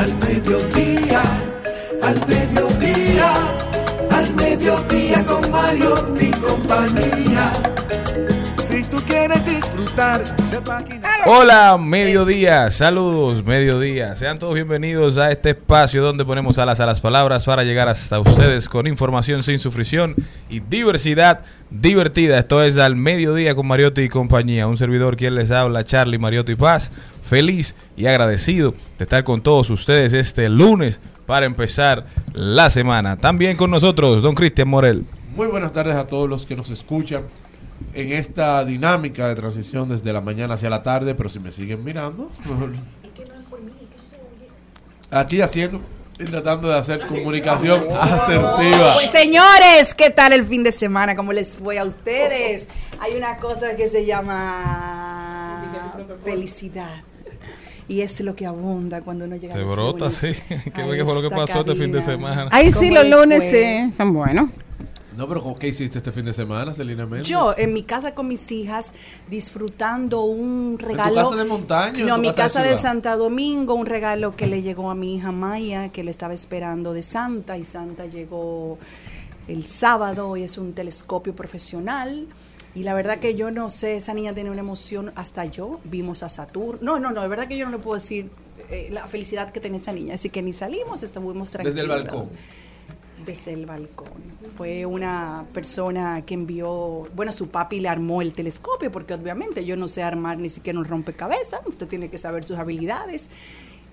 Al mediodía, al mediodía, al mediodía con Mario y compañía. Si tú quieres disfrutar de páginas. Hola, mediodía, saludos, mediodía. Sean todos bienvenidos a este espacio donde ponemos alas a las palabras para llegar hasta ustedes con información sin sufrición y diversidad divertida. Esto es al mediodía con Mariotti y compañía. Un servidor quien les habla, Charlie Mariotti Paz. Feliz y agradecido de estar con todos ustedes este lunes para empezar la semana. También con nosotros, don Cristian Morel. Muy buenas tardes a todos los que nos escuchan en esta dinámica de transición desde la mañana hacia la tarde, pero si me siguen mirando, aquí haciendo y tratando de hacer comunicación asertiva. Pues señores, ¿qué tal el fin de semana? ¿Cómo les fue a ustedes? Hay una cosa que se llama felicidad. Y es lo que abunda cuando uno llega Se a los brota, lunes sí. ¿Qué fue, lo que pasó este fin de cabina. semana? Ahí sí, ¿Cómo los lunes fue? sí, son buenos. No, pero ¿qué hiciste este fin de semana, Celina Méndez? Yo en mi casa con mis hijas disfrutando un regalo. casa de montaña en No, tu mi casa de casa de? Santa Domingo, un regalo que le llegó a mi hija Maya, que le estaba esperando de Santa y Santa llegó el sábado y es un telescopio profesional. Y la verdad que yo no sé, esa niña tiene una emoción, hasta yo vimos a Saturno. No, no, no, de verdad que yo no le puedo decir eh, la felicidad que tiene esa niña. Así que ni salimos, estuvimos tranquilos. Desde el balcón. Desde el balcón. Fue una persona que envió, bueno, su papi le armó el telescopio, porque obviamente yo no sé armar ni siquiera un rompecabezas, usted tiene que saber sus habilidades.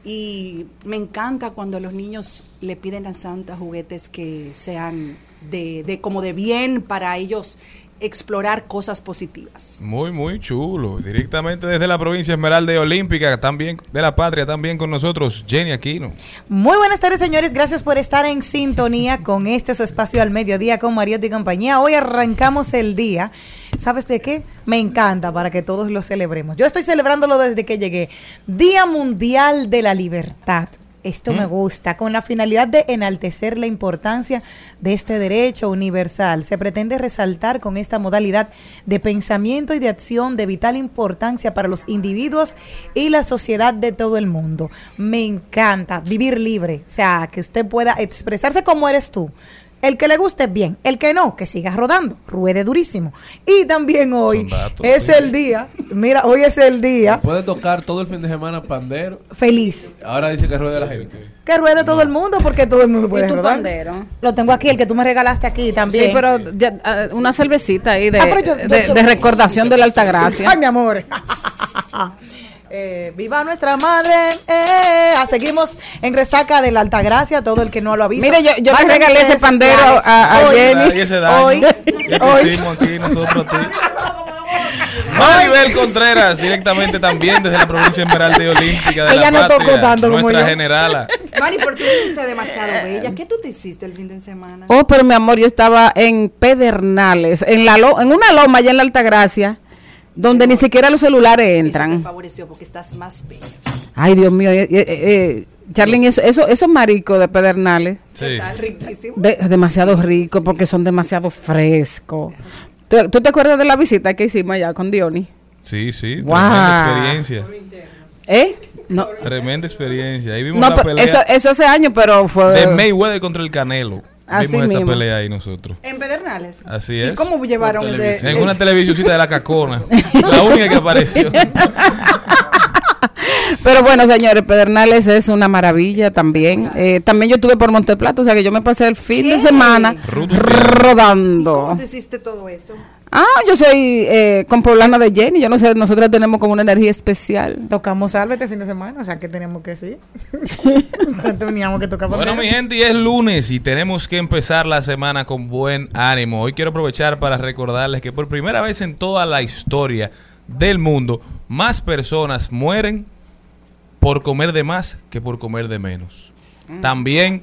Y me encanta cuando los niños le piden a Santa juguetes que sean de, de como de bien para ellos explorar cosas positivas. Muy, muy chulo. Directamente desde la provincia Esmeralda y Olímpica, también de la patria, también con nosotros, Jenny Aquino. Muy buenas tardes, señores. Gracias por estar en sintonía con este su espacio al mediodía con Mariotti y compañía. Hoy arrancamos el día. ¿Sabes de qué? Me encanta para que todos lo celebremos. Yo estoy celebrándolo desde que llegué. Día Mundial de la Libertad. Esto me gusta, con la finalidad de enaltecer la importancia de este derecho universal. Se pretende resaltar con esta modalidad de pensamiento y de acción de vital importancia para los individuos y la sociedad de todo el mundo. Me encanta vivir libre, o sea, que usted pueda expresarse como eres tú. El que le guste bien, el que no, que siga rodando, ruede durísimo. Y también hoy datos, es sí. el día, mira, hoy es el día Puede tocar todo el fin de semana pandero. feliz. Ahora dice que ruede la gente. Que ruede todo el mundo porque todo el mundo puede tu rodar. pandero? Lo tengo aquí, el que tú me regalaste aquí también. Sí, pero ya, ah, una cervecita ahí de, Ah, pero yo- de, yo- de recordación de la Altagracia. Ay, mi amor. Eh, viva nuestra madre. Eh, ah, seguimos en resaca de la Altagracia. Todo el que no lo ha visto. Mire, yo- yo le regalé ese pandero sociales. a- a Hoy- Jenny. Y ese daño. Hoy, hoy. aquí nosotros a ti. Maribel Contreras, directamente también desde la provincia Esmeralda y Olímpica de Ella la no patria, tocó tanto como yo. generala. Mari, pero tú viniste demasiado bella. ¿Qué tú te hiciste el fin de semana? Oh, pero mi amor, yo estaba en Pedernales, en la lo- en una loma allá en la Altagracia, donde ni siquiera los celulares Eso te entran. favoreció porque estás más bella. Ay, Dios mío, eh, eh, eh, Charlene, eso, eso, esos maricos de Pedernales, Sí. Está riquísimo. de- demasiado ricos porque son demasiado frescos. ¿Tú, tú te acuerdas de la visita que hicimos allá con Diony? Sí, sí, Wow. tremenda experiencia. ¿Eh? No, Tremenda experiencia. Ahí vimos no la pero pelea eso, eso hace años, pero fue... de Mayweather contra el Canelo. Así Vimos esa pelea ahí nosotros. En Pedernales. Así ¿Y es. cómo llevaron ese. En una televisioncita de la cacona. la única que apareció. Pero bueno, señores, Pedernales es una maravilla también. Eh, también yo estuve por Monteplata, o sea que yo me pasé el fin de semana rodando. ¿Cómo tú hiciste todo eso? Ah, yo soy eh, compoblana de Jenny. Yo no sé, nosotras tenemos como una energía especial. Tocamos salve este fin de semana, o sea que teníamos que decir. teníamos que tocar Bueno, mi gente, y es lunes y tenemos que empezar la semana con buen ánimo. Hoy quiero aprovechar para recordarles que por primera vez en toda la historia del mundo, más personas mueren por comer de más que por comer de menos. También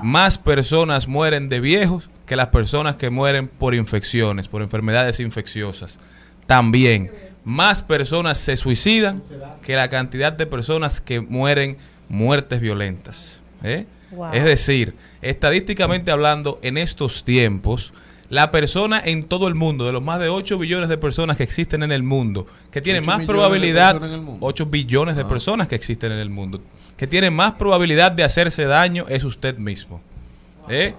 más personas mueren de viejos que las personas que mueren por infecciones, por enfermedades infecciosas. También más personas se suicidan que la cantidad de personas que mueren muertes violentas. ¿eh? Wow. Es decir, estadísticamente hablando, en estos tiempos, la persona en todo el mundo, de los más de 8 billones de personas que existen en el mundo, que tiene 8 más millones de probabilidad, personas en el mundo. 8 billones de Ah. personas que existen en el mundo, que tiene más probabilidad de hacerse daño es usted mismo. ¿eh?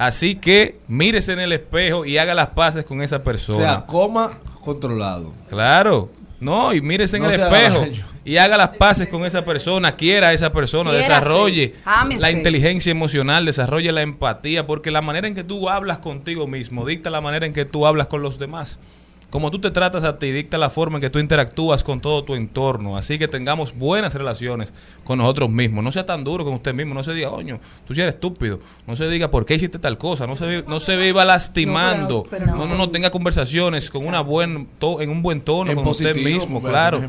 Así que mírese en el espejo y haga las paces con esa O persona. sea, coma controlado. Claro. No, y mírese en No el espejo daño. y haga las paces con esa persona, quiera a esa persona, Quiérase, desarrolle ámese. la inteligencia emocional, desarrolle la empatía, porque la manera en que tú hablas contigo mismo dicta la manera en que tú hablas con los demás. Como tú te tratas a ti, dicta la forma en que tú interactúas con todo tu entorno. Así que tengamos buenas relaciones con nosotros mismos. No sea tan duro con usted mismo. No se diga, oño, tú sí eres estúpido. No se diga, ¿por qué hiciste tal cosa? No se, no se viva lastimando. No, pero no, pero no, no. no, no, tenga conversaciones con una buen to- en un buen tono En con usted mismo, claro.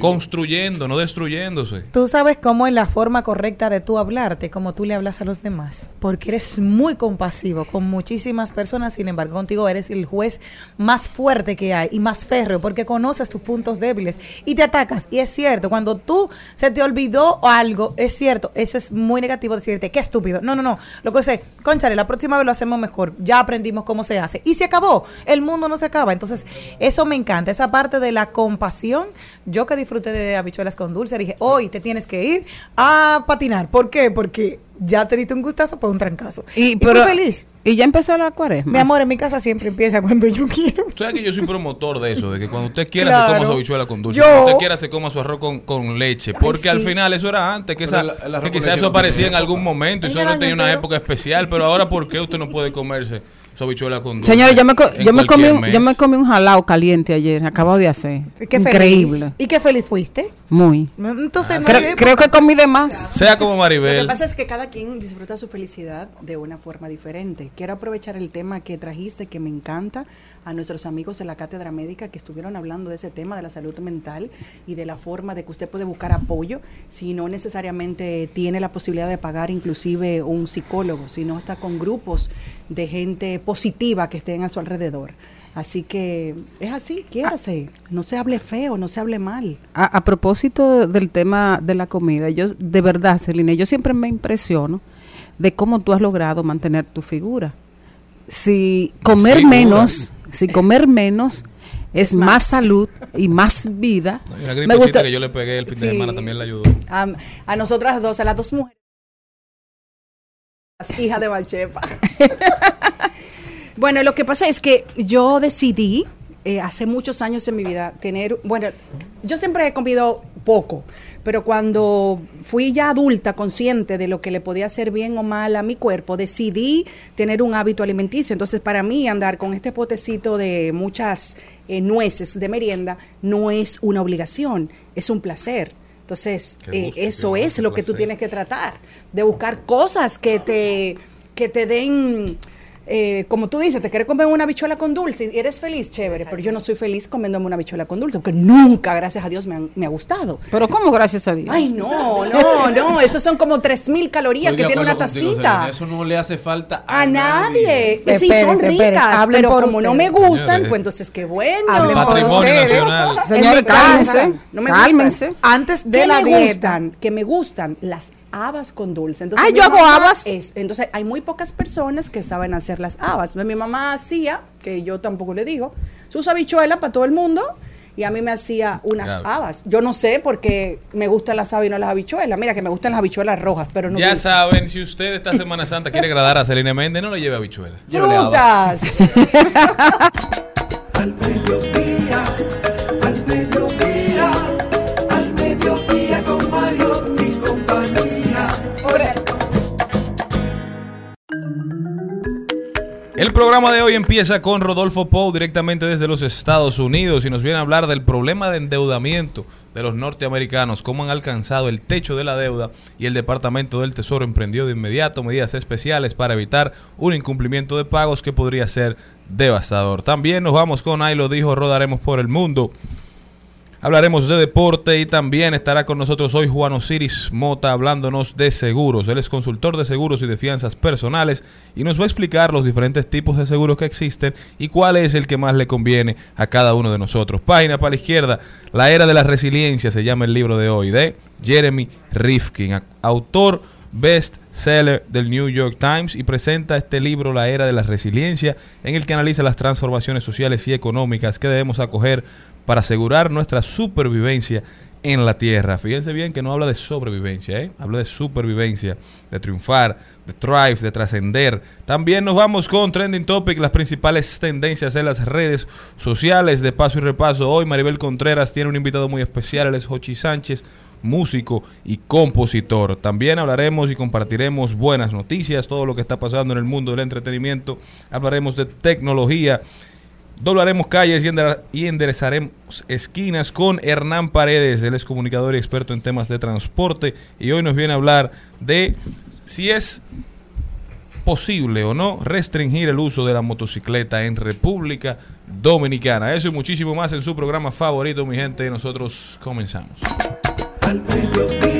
Construyendo, no destruyéndose. Tú sabes cómo es la forma correcta de tú hablarte, como tú le hablas a los demás, porque eres muy compasivo con muchísimas personas, sin embargo contigo eres el juez más fuerte que hay y más férreo, porque conoces tus puntos débiles y te atacas. Y es cierto, cuando tú se te olvidó algo, es cierto, eso es muy negativo decirte, qué estúpido. No, no, no, lo que sé, conchale, la próxima vez lo hacemos mejor, ya aprendimos cómo se hace. Y se acabó, el mundo no se acaba. Entonces, eso me encanta, esa parte de la compasión. Yo que disfruté de habichuelas con dulce, dije, hoy te tienes que ir a patinar. ¿Por qué? Porque ya te diste un gustazo por un trancazo. Y, Y, pero, feliz. y ya empezó la cuaresma. Mi amor, en mi casa siempre empieza cuando yo quiero. Sabes que yo soy promotor de eso, de que cuando usted quiera Claro. se coma su habichuela con dulce, Yo- cuando usted quiera se coma su arroz con, con leche, porque sí. al final eso era antes, que, esa, el- el arroz que quizás eso aparecía en algún momento y solo tenía una época especial, pero ahora ¿por qué usted no puede comerse su habichuela con dulce? Señores, yo me, co- en yo, me comí cualquier un, mes? yo me comí un jalao caliente ayer, acabado de hacer. Qué Increíble. feliz. ¿Y qué feliz fuiste? Muy. Entonces, no Creo, que comí de más. Sea como Lo que Maribel, pasa es que cada quien disfruta su felicidad de una forma diferente. Quiero aprovechar el tema que trajiste, que me encanta, a nuestros amigos de la Cátedra Médica que estuvieron hablando de ese tema de la salud mental y de la forma de que usted puede buscar apoyo si no necesariamente tiene la posibilidad de pagar inclusive un psicólogo, sino hasta con grupos de gente positiva que estén a su alrededor. Así que es así, quiérase, no se hable feo, no se hable mal. A, a propósito del tema de la comida, yo de verdad, Celine, yo siempre me impresiono de cómo tú has logrado mantener tu figura. Si comer Figura. menos, si comer menos es más salud y más vida. una Me gusta, que yo le pegué el fin de semana también le ayudó. a, a nosotras dos, a las dos mujeres. Las hijas de Valchepa. bueno, lo que pasa es que yo decidí eh, hace muchos años en mi vida tener, bueno, yo siempre he comido poco, pero cuando fui ya adulta, consciente de lo que le podía hacer bien o mal a mi cuerpo, decidí tener un hábito alimenticio. Entonces, para mí andar con este potecito de muchas eh, nueces de merienda no es una obligación, es un placer. Entonces, eh, eso es lo que tú tienes que tratar, de buscar cosas que te, que te den, eh, como tú dices, te quieres comer una bichuela con dulce y eres feliz, chévere, pero yo no soy feliz comiéndome una bichuela con dulce, porque nunca, gracias a Dios, me, han- me ha gustado. pero ¿cómo gracias a Dios? Ay, no, no, no, esos son como 3.000 calorías Estoy que tiene una tacita. Selena, Eso no le hace falta a, A nadie. Espérense, Sí, son ricas, pero como no me gustan, Señores. pues entonces qué bueno. Hablen por Patrimonio nacional. Señores, cálmense, no me gustan. cálmense. Antes de ¿Qué la me dieta. gustan? Que me gustan las habas con dulce. Entonces, yo hago habas. es- entonces, hay muy pocas personas que saben hacer las habas. Mi mamá hacía, que yo tampoco le digo, sus habichuelas para todo el mundo y a mí me hacía unas Claro. habas. Yo no sé porque me gustan las habas y no las habichuelas. Mira que me gustan las habichuelas rojas, pero no ya saben, si usted esta Semana Santa quiere agradar a Selena Méndez, no le lleve habichuelas. Llévele habas. Frutas. Al mediodía, programa de hoy empieza con Rodolfo Pou directamente desde los Estados Unidos y nos viene a hablar del problema de endeudamiento de los norteamericanos, cómo han alcanzado el techo de la deuda y el Departamento del Tesoro emprendió de inmediato medidas especiales para evitar un incumplimiento de pagos que podría ser devastador. También nos vamos con Ahí lo dijo, rodaremos por el mundo. Hablaremos de deporte y también estará con nosotros hoy Juan Osiris Mota hablándonos de seguros. Él es consultor de seguros y de fianzas personales y nos va a explicar los diferentes tipos de seguros que existen y cuál es el que más le conviene a cada uno de nosotros. Página para la izquierda, La Era de la Resiliencia se llama el libro de hoy de Jeremy Rifkin, autor best seller del New York Times y presenta este libro La Era de la Resiliencia en el que analiza las transformaciones sociales y económicas que debemos acoger para asegurar nuestra supervivencia en la Tierra. Fíjense bien que no habla de sobrevivencia, ¿eh? habla de supervivencia, de triunfar, de thrive, de trascender. También nos vamos con Trending Topic, las principales tendencias en las redes sociales de paso y repaso. Hoy Maribel Contreras tiene un invitado muy especial, él es Jochi Sánchez, músico y compositor. También hablaremos y compartiremos buenas noticias, todo lo que está pasando en el mundo del entretenimiento. Hablaremos de tecnología. Doblaremos calles y, endere- y enderezaremos esquinas con Hernán Paredes. Él es comunicador y experto en temas de transporte. Y hoy nos viene a hablar de si es posible o no restringir el uso de la motocicleta en República Dominicana. Eso y muchísimo más en su programa favorito, mi gente. Nosotros comenzamos. Al mediodía,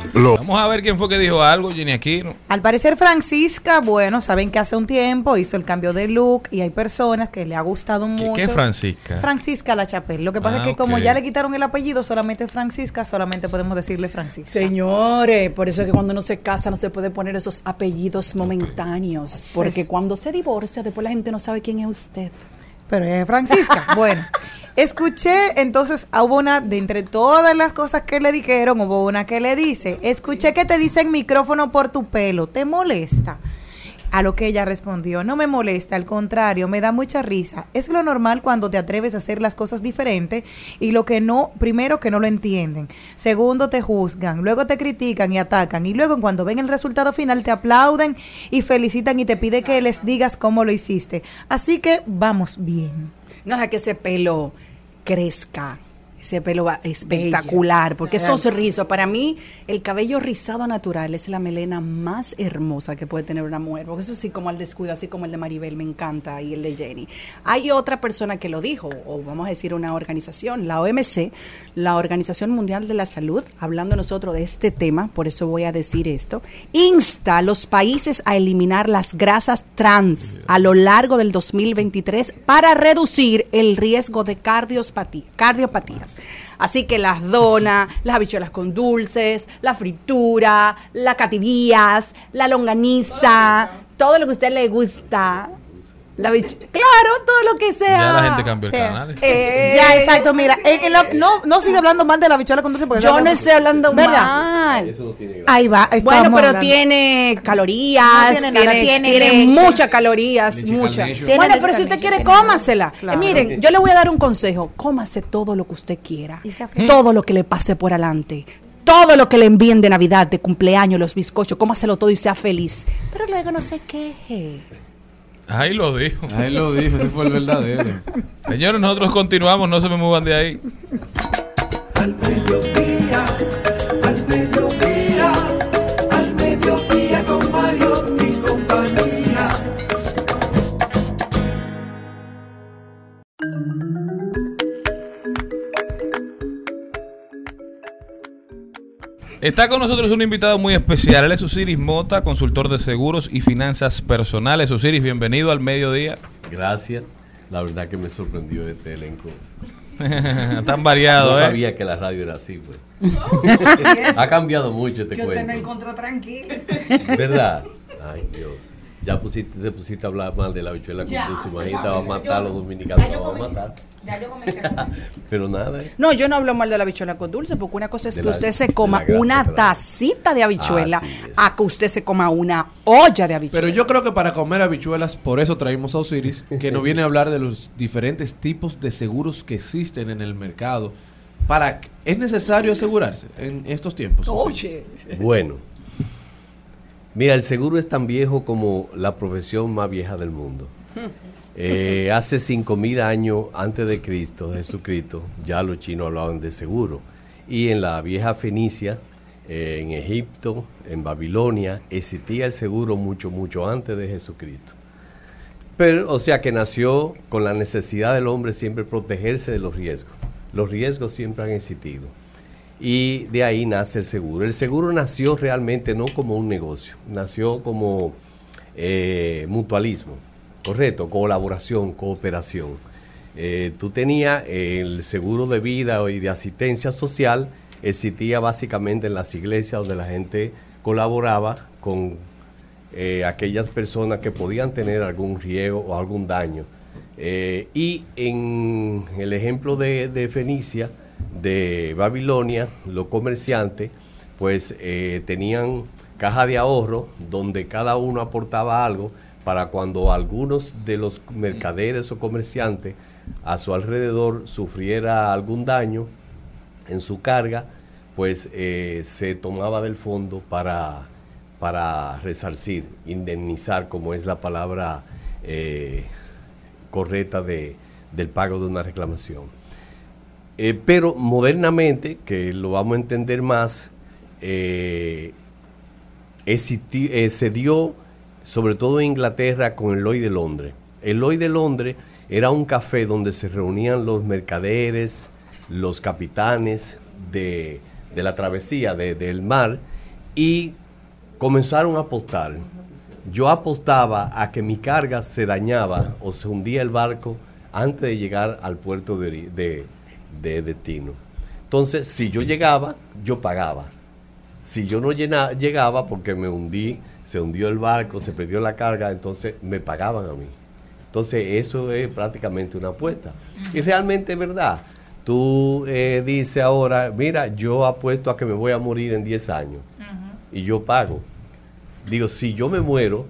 Lo Vamos a ver quién fue que dijo algo, Jenny Aquino. Al parecer Francisca, bueno, saben que hace un tiempo hizo el cambio de look y hay personas que le ha gustado ¿Qué, mucho. qué es Francisca? Francisca La Chapelle. Lo que pasa Ah, es que como ya le quitaron el apellido, solamente Francisca, solamente podemos decirle Francisca. Señores, por eso es que cuando uno se casa no se puede poner esos apellidos momentáneos, porque Pues- cuando se divorcia después la gente no sabe quién es usted. Pero es Francisca. bueno, escuché, entonces hubo una, de entre todas las cosas que le dijeron, hubo una que le dice, escuché que te dicen micrófono por tu pelo, ¿te molesta? A lo que ella respondió, no me molesta, al contrario, me da mucha risa. Es lo normal cuando te atreves a hacer las cosas diferentes y lo que no, primero que no lo entienden, segundo te juzgan, luego te critican y atacan y luego cuando ven el resultado final te aplauden y felicitan y te pide que les digas cómo lo hiciste. Así que vamos bien. No deja que ese pelo crezca. Ese pelo va- espectacular, porque esos rizos, para mí, el cabello rizado natural es la melena más hermosa que puede tener una mujer, porque eso sí, como al descuido, así como el de Maribel, me encanta, y el de Jenny. Hay otra persona que lo dijo, o vamos a decir una organización, la OMC, la Organización Mundial de la Salud, hablando nosotros de este tema, por eso voy a decir esto, insta a los países a eliminar las grasas trans a lo largo del 2023 para reducir el riesgo de cardiopatías. Así que las donas, las habichuelas con dulces, la fritura, la cativías, la longaniza, todo lo que a usted le gusta. La habichu- claro, todo lo que sea. Ya la gente cambió el canal. Eh, Ya, exacto, mira, en- en la- no, no sigue hablando mal de la bichuela con dulce porque Yo no estoy hablando ¿Verdad? mal. Ahí va. Bueno, pero hablando. tiene calorías, No tiene tiene, nada, tiene tiene muchas calorías, Leche muchas. Tiene Bueno, pero si usted quiere, tiene cómasela. Eh, miren, yo le voy a dar un consejo. Cómase todo lo que usted quiera. Y sea feliz. Todo lo que le pase por adelante. Todo lo que le envíen de Navidad, de cumpleaños, los bizcochos, cómaselo todo y sea feliz. Pero luego no se queje. Ahí lo dijo. Ahí lo dijo, ese fue el verdadero. Señores, nosotros continuamos, no se me muevan de ahí. Al mediodía, Está con nosotros un invitado muy especial. Él es Osiris Mota, consultor de seguros y finanzas personales. Osiris, bienvenido al mediodía. Gracias. La verdad que me sorprendió este elenco. Tan variado, No ¿eh? sabía que la radio era así, pues. ha cambiado mucho este Que usted no cuento. encontró tranquilo. ¿Verdad? Ay, Dios. Ya pusiste, te pusiste a hablar mal de la bichuela con Ya, dulce. Imagínate, exacto. va a matar a los dominicanos. yo va a comencé. matar. Ya yo comencé a comer. Pero nada, ¿eh? No, yo no hablo mal de la habichuela con dulce, porque una cosa es De que la- usted se coma grasa una trans. tacita de habichuela, Ah, sí, a que usted se coma una olla de habichuela. Pero yo creo que para comer habichuelas, por eso traímos a Osiris, que nos viene a hablar de los diferentes tipos de seguros que existen en el mercado. Para, ¿Es necesario asegurarse en estos tiempos? Oye, Bueno. Mira, el seguro es tan viejo como la profesión más vieja del mundo. Eh, hace 5.000 años antes de Cristo, Jesucristo, ya los chinos hablaban de seguro. Y en la vieja Fenicia, eh, en Egipto, en Babilonia, existía el seguro mucho, mucho antes de Jesucristo. Pero, o sea, que nació con la necesidad del hombre siempre protegerse de los riesgos. Los riesgos siempre han existido. Y de ahí nace el seguro. El seguro nació realmente no como un negocio, nació como eh, mutualismo, correcto, colaboración, cooperación. Eh, tú tenías el seguro de vida y de asistencia social, existía básicamente en las iglesias donde la gente colaboraba con eh, aquellas personas que podían tener algún riesgo o algún daño. Eh, y en el ejemplo de, de Fenicia, de Babilonia, los comerciantes, pues eh, tenían caja de ahorro donde cada uno aportaba algo para cuando algunos de los mercaderes o comerciantes a su alrededor sufriera algún daño en su carga, pues eh, se tomaba del fondo para, para resarcir, indemnizar, como es la palabra eh, correcta de, del pago de una reclamación. Eh, pero modernamente, que lo vamos a entender más, se dio sobre todo en Inglaterra con el Lloyd de Londres. El Lloyd de Londres era un café donde se reunían los mercaderes, los capitanes de, de la travesía de- del mar y comenzaron a apostar. Yo apostaba a que mi carga se dañaba o se hundía el barco antes de llegar al puerto de, de- de destino. Entonces, si yo llegaba, yo pagaba. Si yo no llegaba porque me hundí, se hundió el barco, se perdió la carga, entonces me pagaban a mí. Entonces eso es prácticamente una apuesta. Y realmente es verdad. Tú eh, dices ahora, mira, yo apuesto a que me voy a morir en 10 años y yo pago. Digo, si yo me muero,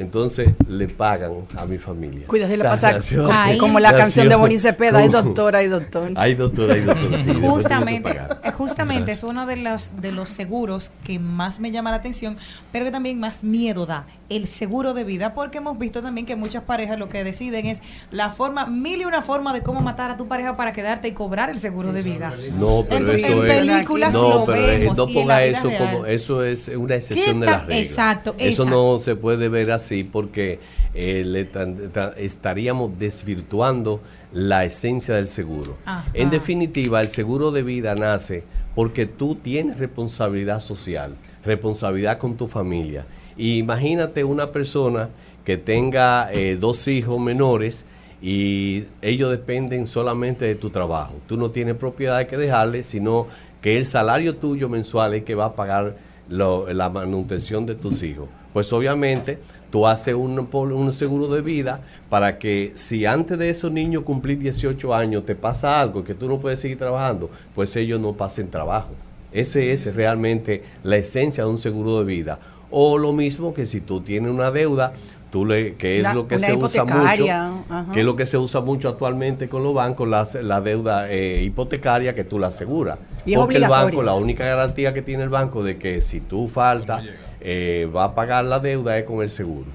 entonces le pagan a mi familia. cuídate la La pasa nación- como, la canción de Bonnie Cepeda, hay doctor, hay doctor. Hay doctor, hay doctor. sí, Justamente, eh, justamente es uno de los, de los seguros que más me llama la atención, pero que también más miedo da, el seguro de vida, porque hemos visto también que muchas parejas lo que deciden es la forma, mil y una forma de cómo matar a tu pareja para quedarte y cobrar el seguro de vida. No, pero En- eso en es. películas no, lo pero eh, vemos no ponga eso real. como. Eso es una excepción ¿Qué de la tal? regla. Exacto, Eso exacto. no se puede ver así porque eh, le tan- tan- estaríamos desvirtuando la esencia del seguro. Ajá. En definitiva, el seguro de vida nace porque tú tienes responsabilidad social, responsabilidad con tu familia. Y imagínate una persona que tenga eh, dos hijos menores y ellos dependen solamente de tu trabajo. Tú no tienes propiedad que dejarle, sino que el salario tuyo mensual es que va a pagar la manutención de tus hijos. Pues obviamente tú haces un seguro de vida para que si antes de esos niños cumplir 18 años te pasa algo que tú no puedes seguir trabajando, pues ellos no pasen trabajo. Ese es realmente la esencia de un seguro de vida. O lo mismo que si tú tienes una deuda, tú le, que es Una- lo que se usa mucho, ajá. que es lo que se usa mucho actualmente con los bancos, la, la deuda eh, hipotecaria que tú la aseguras. Porque el banco, la única garantía que tiene el banco de que si tú faltas, eh, va a pagar la deuda es con el seguro.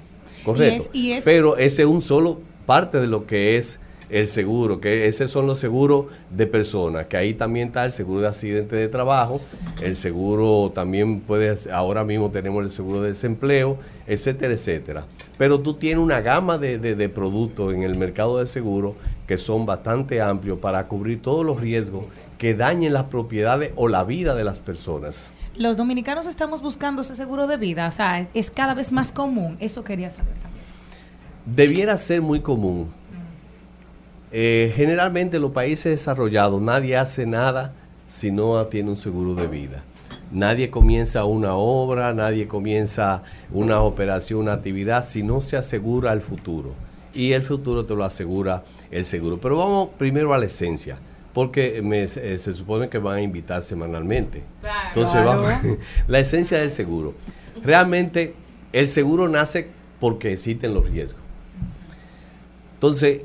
Correcto. Y es- y es- Pero ese es un solo parte de lo que es el seguro, que esos son los seguros de personas, que ahí también está el seguro de accidente de trabajo, el seguro también puede, ahora mismo tenemos el seguro de desempleo, etcétera, etcétera. Pero tú tienes una gama de, de- de productos en el mercado de seguro que son bastante amplios para cubrir todos los riesgos que dañen las propiedades o la vida de las personas. Los dominicanos estamos buscando ese seguro de vida, o sea, es cada vez más común. Eso quería saber también. Debiera ser muy común. Eh, generalmente en los países desarrollados nadie hace nada si no tiene un seguro de vida. Nadie comienza una obra, nadie comienza una operación, una actividad si no se asegura el futuro. Y el futuro te lo asegura el seguro. Pero vamos primero a la esencia, porque me- eh, se supone que van a invitar semanalmente. Entonces Claro. vamos, la esencia del seguro. Realmente el seguro nace porque existen los riesgos. Entonces,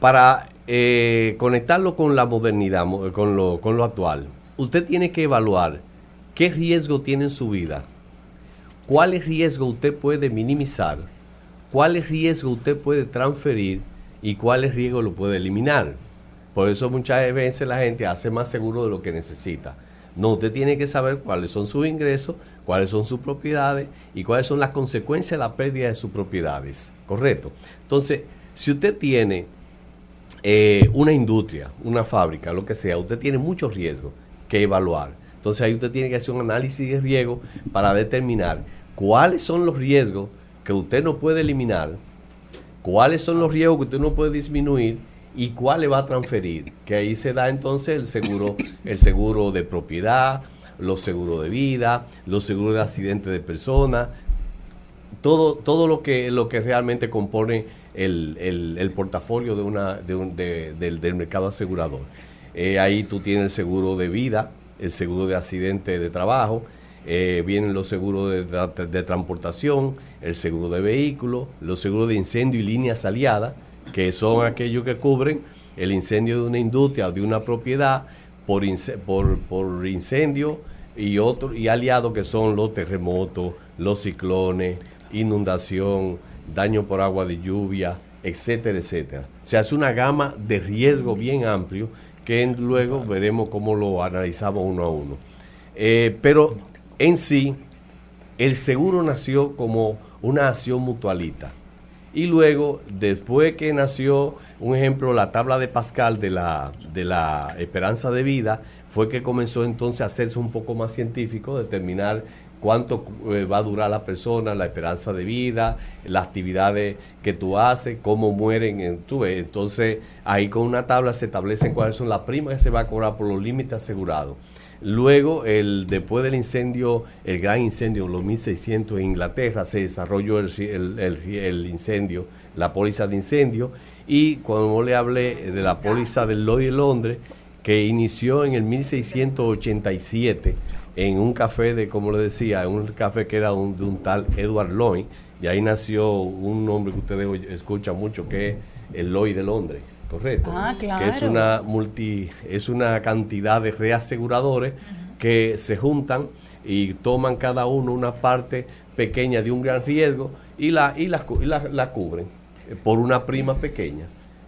para eh, conectarlo con la modernidad, mo- con lo, con lo actual, usted tiene que evaluar qué riesgo tiene en su vida, cuáles riesgos usted puede minimizar, cuáles riesgos usted puede transferir y cuáles riesgos lo puede eliminar. Por eso muchas veces la gente hace más seguro de lo que necesita. No, usted tiene que saber cuáles son sus ingresos, cuáles son sus propiedades y cuáles son las consecuencias de la pérdida de sus propiedades. ¿Correcto? Entonces, si usted tiene eh, una industria, una fábrica, lo que sea, usted tiene muchos riesgos que evaluar. Entonces ahí usted tiene que hacer un análisis de riesgo para determinar cuáles son los riesgos que usted no puede eliminar, cuáles son los riesgos que usted no puede disminuir y cuáles va a transferir. Que ahí se da entonces el seguro, el seguro de propiedad, los seguros de vida, los seguros de accidente de personas, todo, todo lo que lo que realmente compone el, el- el portafolio de una, de un- de- del, del mercado asegurador. Eh, ahí tú tienes el seguro de vida, el seguro de accidente de trabajo, eh, vienen los seguros de, de transportación, el seguro de vehículo, los seguros de incendio y líneas aliadas, que son aquellos que cubren el incendio de una industria o de una propiedad por, por, por incendio y otro, y aliados que son los terremotos, los ciclones, inundación, daño por agua de lluvia, etcétera, etcétera. O sea, es una gama de riesgo bien amplio que luego veremos cómo lo analizamos uno a uno. Eh, pero en sí, el seguro nació como una acción mutualista. Y luego, después que nació, un ejemplo, la tabla de Pascal de la, de la esperanza de vida, fue que comenzó entonces a hacerse un poco más científico, determinar cuánto eh, va a durar la persona, la esperanza de vida, las actividades que tú haces, cómo mueren, en-. Entonces, ahí con una tabla se establecen cuáles son las primas que se va a cobrar por los límites asegurados. Luego, el, después del incendio, el gran incendio en los 1600 en Inglaterra, se desarrolló el- el incendio, la póliza de incendio, y cuando le hablé de la póliza del Lloyd de Londres, que inició en el 1687 en un café de, como le decía, en un café que era un- de un tal Edward Lloyd, y ahí nació un nombre que ustedes escuchan mucho, que es el Lloyd de Londres, correcto. Ah, Que es claro. una multi, es una cantidad de reaseguradores que se juntan y toman cada uno una parte pequeña de un gran riesgo y la, y la, y la- la cubren eh, por una prima pequeña.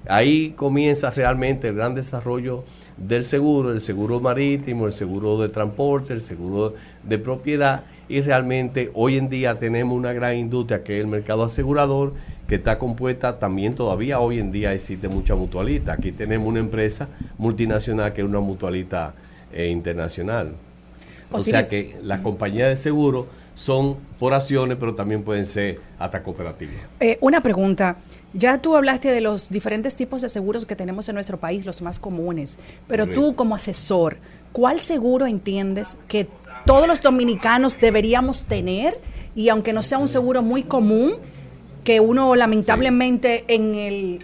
Ahí comienza realmente el gran desarrollo del seguro, el seguro marítimo, el seguro de transporte, el seguro de propiedad y realmente hoy en día tenemos una gran industria que es el mercado asegurador que está compuesta también todavía hoy en día existe mucha mutualista. Aquí tenemos una empresa multinacional que es una mutualista eh, internacional. O sea Osiris. que las compañías de seguro son por acciones, pero también pueden ser hasta cooperativas. Eh, una pregunta. Ya tú hablaste de los diferentes tipos de seguros que tenemos en nuestro país, los más comunes. Pero Correcto. tú como asesor, ¿cuál seguro entiendes que todos los dominicanos deberíamos tener? Y aunque no sea un seguro muy común, que uno lamentablemente en el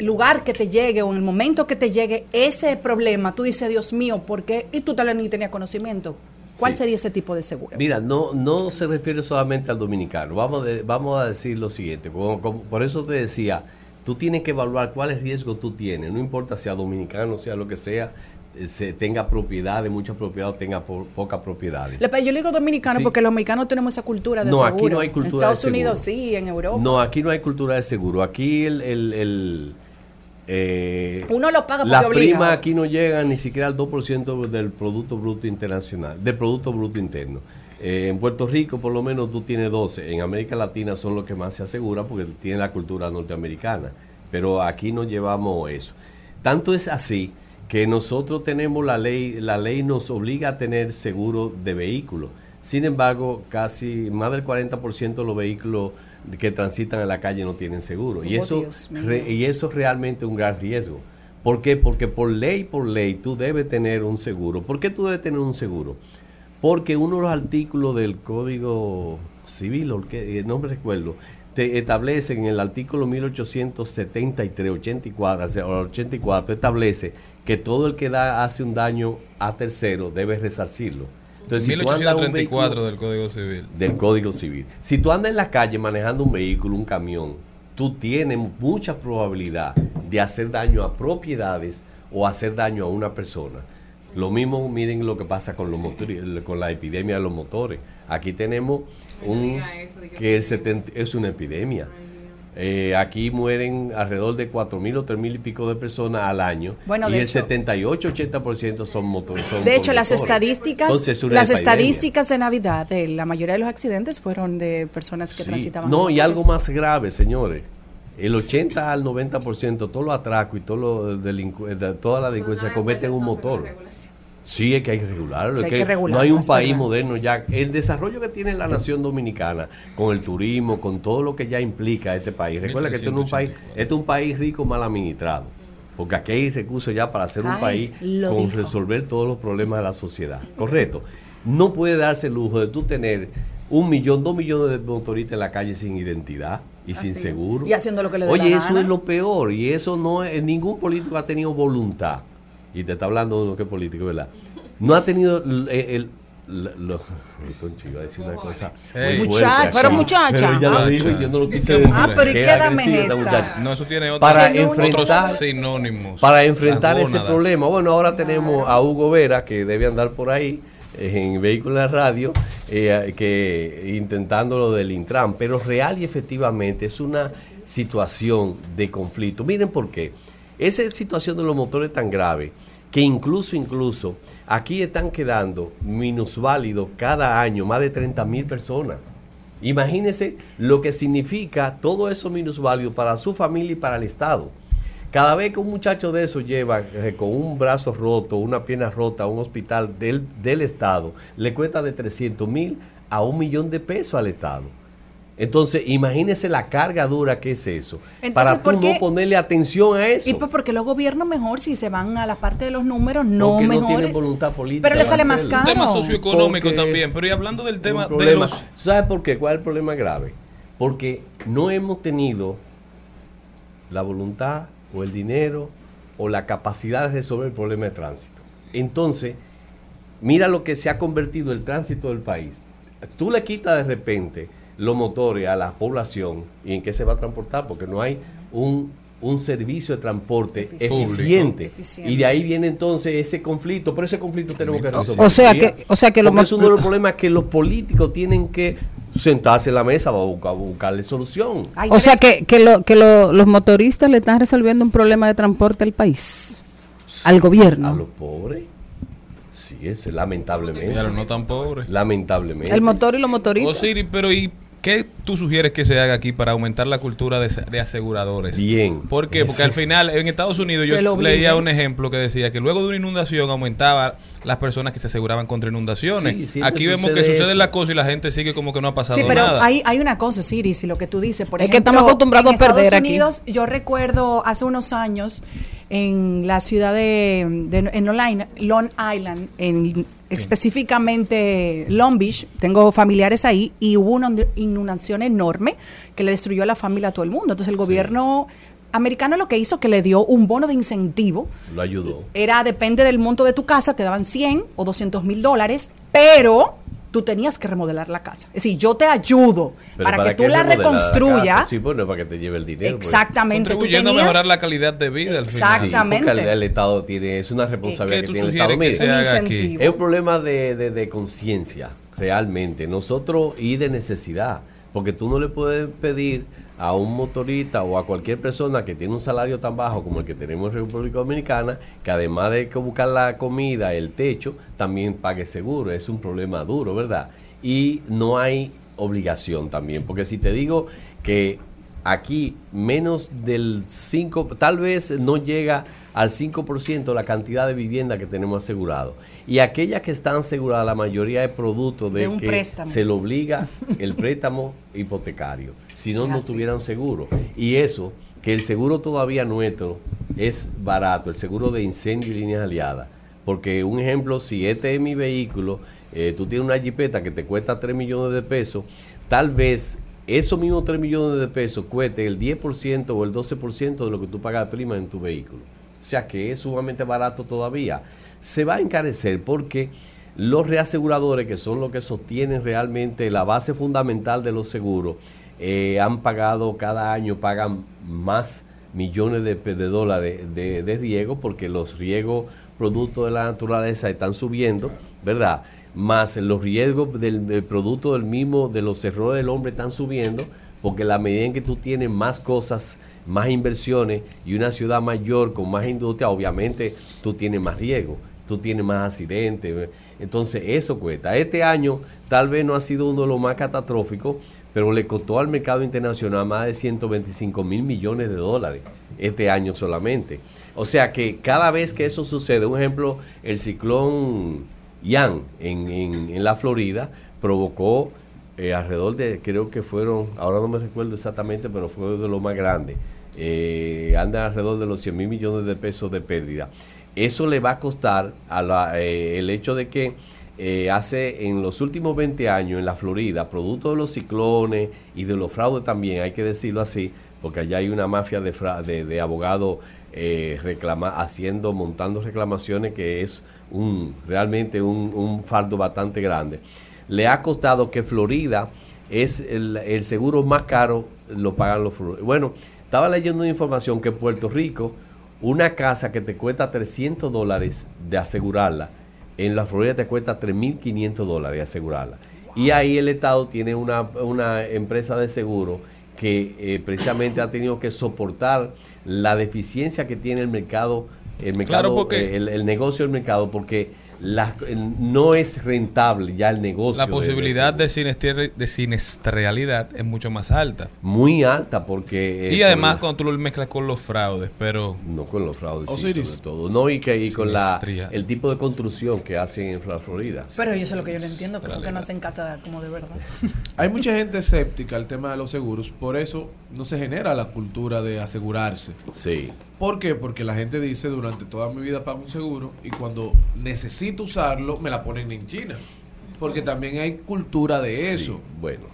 lugar que te llegue o en el momento que te llegue ese problema, tú dices, Dios mío, ¿por qué? Y tú tal vez ni tenías conocimiento. ¿Cuál Sí. sería ese tipo de seguro? Mira, no, no se refiere solamente al dominicano. Vamos, de- vamos a decir lo siguiente. como- como- por eso te decía, tú tienes que evaluar cuáles riesgos tú tienes. No importa sea dominicano, sea lo que sea, eh, se tenga propiedades, muchas propiedades, o tenga po- pocas propiedades. Yo le digo dominicano Sí. porque los mexicanos tenemos esa cultura de No, seguro. aquí no hay cultura En Estados de seguro. Unidos sí, en Europa. No, aquí no hay cultura de seguro. Aquí el... el- el, eh, Uno lo paga porque obliga. primas aquí no llegan ni siquiera al 2% del Producto Bruto Internacional, del Producto Bruto Interno. Eh, en Puerto Rico por lo menos tú tienes 12. En América Latina son los que más se aseguran porque tienen la cultura norteamericana. Pero aquí no llevamos eso. Tanto es así que nosotros tenemos la ley, la ley nos obliga a tener seguro de vehículo. Sin embargo, casi más del 40% de los vehículos que transitan en la calle no tienen seguro. y, Oh, eso, Dios mío. re- y eso es realmente un gran riesgo. ¿Por qué? Porque por ley, por ley, tú debes tener un seguro. ¿Por qué tú debes tener un seguro? Porque uno de los artículos del Código Civil, no me recuerdo, te establece en el artículo 1873, 84, o sea, 84, establece que todo el que da, hace un daño a tercero debe resarcirlo. Entonces, si tú andas en un 1834 vehículo- del Código Civil. del Código Civil. Si tú andas en la calle manejando un vehículo, un camión, tú tienes mucha probabilidad de hacer daño a propiedades o hacer daño a una persona. Lo mismo, miren lo que pasa con los motores, con la epidemia de los motores. Aquí tenemos un que el 70 es una epidemia. Eh, aquí mueren alrededor de 4 mil o 3 mil y pico de personas al año. Bueno, y el hecho- 78-80% son motores. son De hecho, las estadísticas, Entonces, es una las estadísticas de Navidad, de la mayoría de los accidentes fueron de personas que Sí. transitaban. No, y algo más grave, señores. El 80 al 90%, todos los atracos y todo lo delincu- de toda la delincuencia se comete en un motor. Sí, es que hay que regularlo. Sí, es hay que que regularlo, no hay un país verdad. moderno ya. El desarrollo que tiene la nación dominicana con el turismo, con todo lo que ya implica este país. Recuerda que esto no es un país, esto es un país rico mal administrado. Porque aquí hay recursos ya para ser un Ay, país con dijo. resolver todos los problemas de la sociedad. Correcto. No puede darse el lujo de tú tener un millón, dos millones de motoristas en la calle sin identidad y sin seguro. Y haciendo lo que le Oye, la eso gana. es lo peor y eso no es, ningún político ha tenido voluntad. Y te está hablando de uno que es político, ¿verdad? No ha tenido el... el- lo- iba a decir una cosa muy Muchacha. fuerte Pero muchacha. Pero ya lo Muchacha. dijo y yo no lo quise ¿Qué decir. Ah, pero ¿y Qué dame esta? No, eso tiene otro- Para otros enfrentar- sinónimos. Para enfrentar ese problema, bueno, ahora tenemos a Hugo Vera, que debe andar por ahí eh, en Vehículos la Radio, eh, que intentando lo del Intran, pero real y efectivamente es una situación de conflicto. Miren por qué. Esa situación de los motores tan grave que incluso, incluso, aquí están quedando minusválidos cada año más de 30 mil personas. Imagínense lo que significa todo eso minusválido para su familia y para el Estado. Cada vez que un muchacho de eso lleva eh, con un brazo roto, una pierna rota a un hospital del, del Estado, le cuesta de 300 mil a un millón de pesos al Estado. Entonces, imagínense la carga dura que es eso. Entonces, para tú ¿por qué- no ponerle atención a eso. Y pues porque los gobiernos mejor, si se van a la parte de los números, no porque no tienen voluntad política. Pero le sale más hacerlo. Un tema socioeconómico Porque- también. Pero y hablando del tema de los... ¿Sabes por qué? ¿Cuál es el problema grave? Porque no hemos tenido la voluntad o el dinero o la capacidad de resolver el problema de tránsito. Entonces, mira lo que se ha convertido el tránsito del país. Tú le quitas de repente los motores a la población y en qué se va a transportar, porque no hay un, un servicio de transporte Eficiente. Y de ahí viene entonces ese conflicto, pero ese conflicto tenemos que resolver. O sea que- o sea que los Porque es uno de los problemas que los políticos tienen que sentarse en la mesa a buscar, buscarle solución. O sea que, que, lo- que lo- los motoristas le están resolviendo un problema de transporte al país, al A gobierno. los pobres. Sí, eso es lamentablemente. Claro, no tan pobres. Lamentablemente. El motor y los motoristas. Osiris, pero ¿y qué tú sugieres que se haga aquí para aumentar la cultura de, de aseguradores? Bien. ¿Por qué? Porque al final, en Estados Unidos, yo leía un ejemplo que decía que luego de una inundación aumentaba las personas que se aseguraban contra inundaciones. Sí, aquí vemos que sucede eso. la cosa y la gente sigue como que no ha pasado Sí, pero nada. hay, hay una cosa, Siris, y lo que tú dices, por Es que estamos acostumbrados en a perder Estados aquí. Unidos, yo recuerdo hace unos años en la ciudad de, de- en Long Island, en específicamente Long Beach, tengo familiares ahí y hubo una inundación enorme que le destruyó la familia a todo el mundo. Entonces el gobierno americano lo que hizo que le dio un bono de incentivo Lo ayudó. era depende del monto de tu casa, te daban 100 o 200 mil dólares, pero tú tenías que remodelar la casa. Es decir, yo te ayudo para, que tú la reconstruyas. Sí, bueno, para que te lleve el dinero. pues. Exactamente. Tú Contribuyendo a tenías, mejorar la calidad de vida al final. Sí, Exactamente. el, el Estado tiene, es una responsabilidad ¿Qué que tú tiene el Estado. Mire. Es un problema de, de- de conciencia, realmente. Nosotros y de necesidad. Porque tú no le puedes pedir a un motorista o a cualquier persona que tiene un salario tan bajo como el que tenemos en República Dominicana, que además de que buscar la comida, el techo, también pague seguro. Es un problema duro, ¿verdad? Y no hay obligación también. Porque si te digo que aquí menos del 5, tal vez no llega al 5% la cantidad de vivienda que tenemos asegurado. Y aquellas que están aseguradas, la mayoría de productos de, De un que préstamo. se le obliga el préstamo hipotecario. Si no, Es no tuvieran seguro. Y eso, que el seguro todavía nuestro es barato, el seguro de incendio y líneas aliadas. Porque un ejemplo, si este es mi vehículo, eh, tú tienes una jipeta que te cuesta 3 millones de pesos, tal vez esos mismos 3 millones de pesos cueste el 10% o el 12% de lo que tú pagas de prima en tu vehículo. O sea que es sumamente barato todavía. Se va a encarecer porque los reaseguradores, que son los que sostienen realmente la base fundamental de los seguros, eh, han pagado cada año, pagan más millones de, de dólares de, de riego porque los riegos producto de la naturaleza están subiendo, ¿verdad? Más los riesgos del, producto del mismo, de los errores del hombre están subiendo, porque la medida en que tú tienes más cosas, más inversiones y una ciudad mayor con más industria, obviamente tú tienes más riesgo, tú tienes más accidentes. Entonces eso cuesta. Este año tal vez no ha sido uno de los más catastróficos, pero le costó al mercado internacional más de 125 mil millones de dólares este año solamente. O sea que cada vez que eso sucede, un ejemplo, el ciclón Ian en, en- en la Florida provocó eh, alrededor de, creo que fueron, ahora no me recuerdo exactamente, pero fue de lo más grande, eh, anda alrededor de los 100 mil millones de pesos de pérdida. Eso le va a costar a la- eh, el hecho de que eh, hace en los últimos 20 años en la Florida, producto de los ciclones y de los fraudes también, hay que decirlo así, porque allá hay una mafia de, fra- de, de abogados eh, reclama, haciendo, montando reclamaciones que es un realmente un, un fardo bastante grande. Le ha costado que Florida es el, seguro más caro, lo pagan los. Bueno, estaba leyendo una información que en Puerto Rico, una casa que te cuesta 300 dólares de asegurarla, en la Florida te cuesta 3.500 dólares asegurarla. Y ahí el Estado tiene una, una empresa de seguro que eh, precisamente ha tenido que soportar la deficiencia que tiene el mercado, el mercado, Claro, porque- eh, el, el negocio del mercado, porque el- no es rentable ya el negocio. La posibilidad de de, de siniestralidad es mucho más alta. muy alta porque eh, y además cuando tú lo mezclas con los fraudes, pero no con los fraudes sí, Osiris. sobre todo no y que y con la el tipo de construcción que hacen en la Florida Pero eso es lo que yo no entiendo, creo que no hacen casa como de verdad. Hay mucha gente escéptica al tema de los seguros, por eso no se genera la cultura de asegurarse. sí ¿Por qué? Porque la gente dice durante toda mi vida pago un seguro y cuando necesito usarlo me la ponen en China. Porque también hay cultura de sí, eso. bueno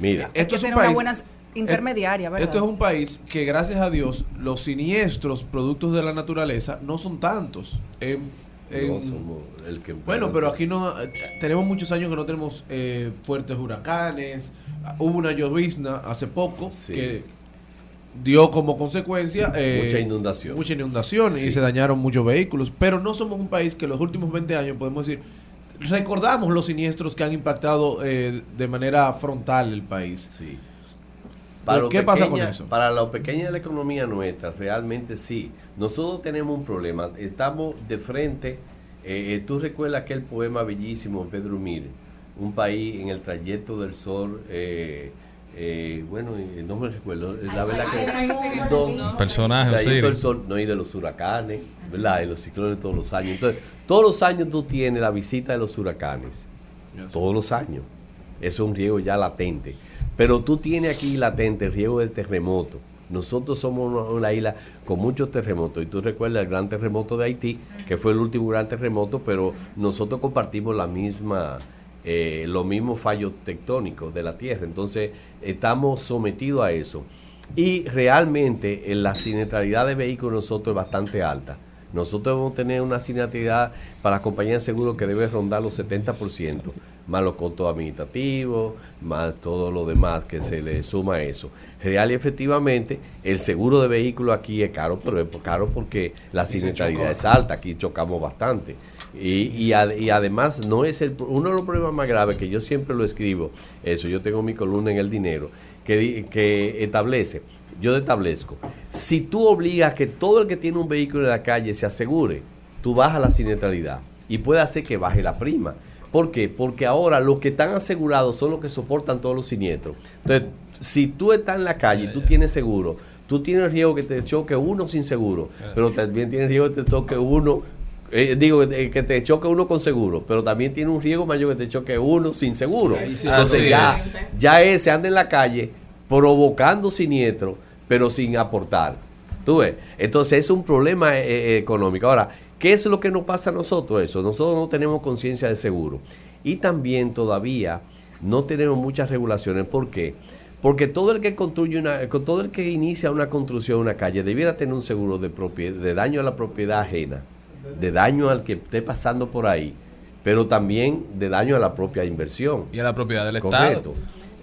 mira Esto es un país- buena intermediaria, ¿verdad? Esto es un país que gracias a Dios los siniestros productos de la naturaleza no son tantos. En- en- no somos el que bueno, pero aquí no eh, tenemos muchos años que no tenemos eh, fuertes huracanes. Hubo una llovizna hace poco Sí. que dio como consecuencia eh, Mucha inundación. mucha inundación y se dañaron muchos vehículos. Pero no somos un país que los últimos 20 años podemos decir recordamos los siniestros que han impactado eh, de manera frontal el país. Sí. ¿Pero lo qué pasa con pequeña- eso? Para lo pequeña de la economía nuestra, realmente sí. Nosotros tenemos un problema. Estamos de frente. eh, eh, Tú recuerdas aquel poema bellísimo de Pedro Mir, un país en el trayecto del sol. eh, eh, bueno, no me recuerdo. La verdad que. no, personajes, del sol, no, y de los huracanes, ¿verdad? Y los ciclones todos los años. Entonces, todos los años tú tienes la visita de los huracanes. Todos los años. Eso es un riesgo ya latente. Pero tú tienes aquí latente el riesgo del terremoto. Nosotros somos una, una isla con muchos terremotos. Y tú recuerdas el gran terremoto de Haití, que fue el último gran terremoto, pero nosotros compartimos la misma, eh, los mismos fallos tectónicos de la Tierra. Entonces, estamos sometidos a eso. Y realmente la siniestralidad de vehículos nosotros es bastante alta. Nosotros debemos tener una siniestralidad para las compañías de seguro que debe rondar los 70%, más los costos administrativos, más todo lo demás que se le suma a eso. Real y efectivamente, el seguro de vehículo aquí es caro, pero es caro porque la siniestralidad es alta, aquí chocamos bastante. Y, y, ad- y además no es el uno de los problemas más graves que yo siempre lo escribo, eso, yo tengo mi columna en el dinero, que, que establece, yo establezco, si tú obligas que todo el que tiene un vehículo en la calle se asegure, tú bajas la siniestralidad y puede hacer que baje la prima. ¿Por qué? Porque ahora los que están asegurados son los que soportan todos los siniestros. Entonces, si tú estás en la calle y tú tienes seguro, tú tienes el riesgo que te choque uno sin seguro, pero también tienes el riesgo que te toque uno eh, digo, eh, que te choque uno con seguro, pero también tiene un riesgo mayor que te choque uno sin seguro. Sí. Entonces ya, es. ya ese anda en la calle provocando siniestro, pero sin aportar. ¿Tú ves? Entonces es un problema eh, económico. Ahora, ¿qué es lo que nos pasa a nosotros eso? Nosotros no tenemos conciencia de seguro. Y también todavía no tenemos muchas regulaciones. ¿Por qué? Porque todo el que construye una, todo el que inicia una construcción en una calle debiera tener un seguro de, propie- de daño a la propiedad ajena, de daño al que esté pasando por ahí, pero también de daño a la propia inversión. Y a la propiedad del Correcto. Estado.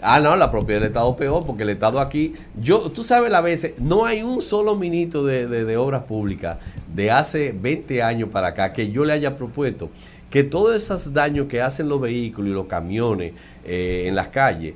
Ah, no, la propiedad del Estado peor, porque el Estado aquí, yo, tú sabes, a veces, no hay un solo ministro de, de- de obras públicas de hace 20 años para acá que yo le haya propuesto que todos esos daños que hacen los vehículos y los camiones eh, en las calles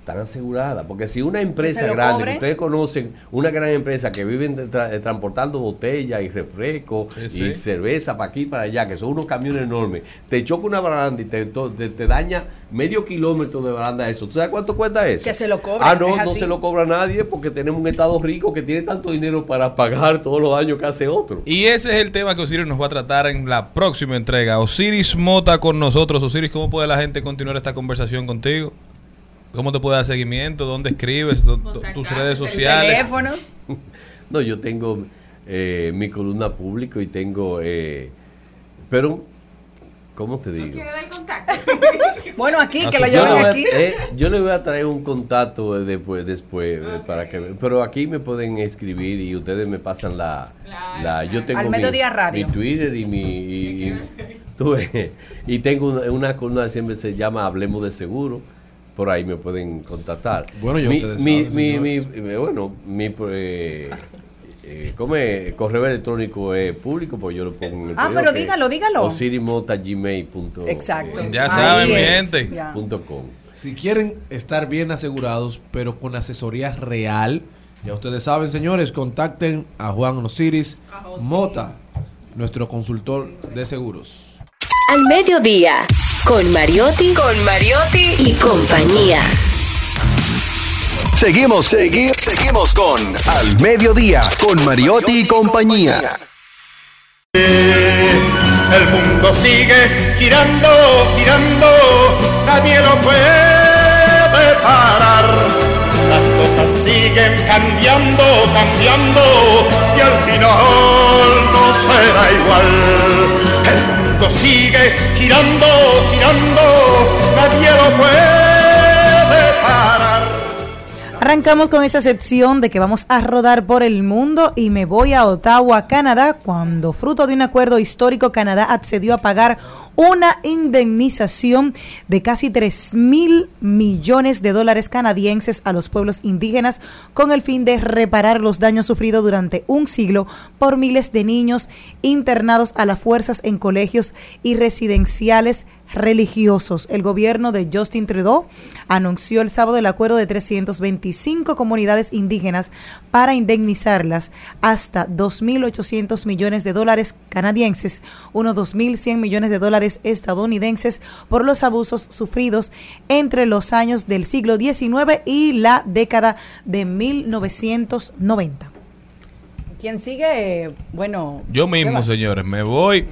están aseguradas. Porque si una empresa grande, cobre. que ustedes conocen, una gran empresa que viven tra- eh, transportando botellas y refrescos Sí, y sí. cerveza para aquí y para allá, que son unos camiones enormes, te choca una baranda y te, te- te daña medio kilómetro de baranda eso. ¿Tú sabes cuánto cuesta eso? Que se lo cobren, Ah, no, no se lo cobra nadie porque tenemos un Estado rico que tiene tanto dinero para pagar todos los daños que hace otro. Y ese es el tema que Osiris nos va a tratar en la próxima entrega. Osiris Mota con nosotros. Osiris, ¿cómo puede la gente continuar esta conversación contigo? ¿Cómo te puede dar seguimiento? ¿Dónde escribes? ¿Dó- dó- ¿Tus redes sociales? Teléfonos. No, yo tengo eh, mi columna público y tengo... eh, pero, ¿cómo te digo? Bueno, aquí, Ah, que lo lleven aquí. eh, yo le voy a traer un contacto eh, después, después eh, para que pero aquí me pueden escribir y ustedes me pasan la, la yo tengo Al mi, Mediodía Radio. mi Twitter y mi y tengo una, una columna que siempre se llama Hablemos de Seguro por ahí me pueden contactar Bueno, ya mi, ustedes mi, saben, mi, bueno mi eh, eh, ¿cómo es? correo electrónico es público pues yo lo pongo en el Ah, pero dígalo, dígalo. osirimotagmail.com. Exacto. Ya saben, mi gente. Punto com. Si quieren estar bien asegurados, pero con asesoría real, ya ustedes saben, señores, contacten a Juan Osiris Mota, nuestro consultor de seguros. Al mediodía, con Mariotti, con Mariotti y compañía. Seguimos, segui- seguimos con Al Mediodía, con Mariotti y compañía. El mundo sigue girando, girando, nadie lo puede parar. Las cosas siguen cambiando, cambiando, y al final no será igual. El sigue girando, girando, nadie lo puede parar. Arrancamos con esta sección de que vamos a rodar por el mundo y me voy a Ottawa, Canadá, cuando fruto de un acuerdo histórico Canadá accedió a pagar una indemnización de casi 3 mil millones de dólares canadienses a los pueblos indígenas con el fin de reparar los daños sufridos durante un siglo por miles de niños internados a las fuerzas en colegios y residenciales religiosos. El gobierno de Justin Trudeau anunció el sábado el acuerdo de 325 comunidades indígenas para indemnizarlas hasta 2.800 millones de dólares canadienses, unos 2.100 millones de dólares estadounidenses por los abusos sufridos entre los años del siglo XIX y la década de 1990. ¿Quién sigue? Bueno. Yo mismo, señores, me voy,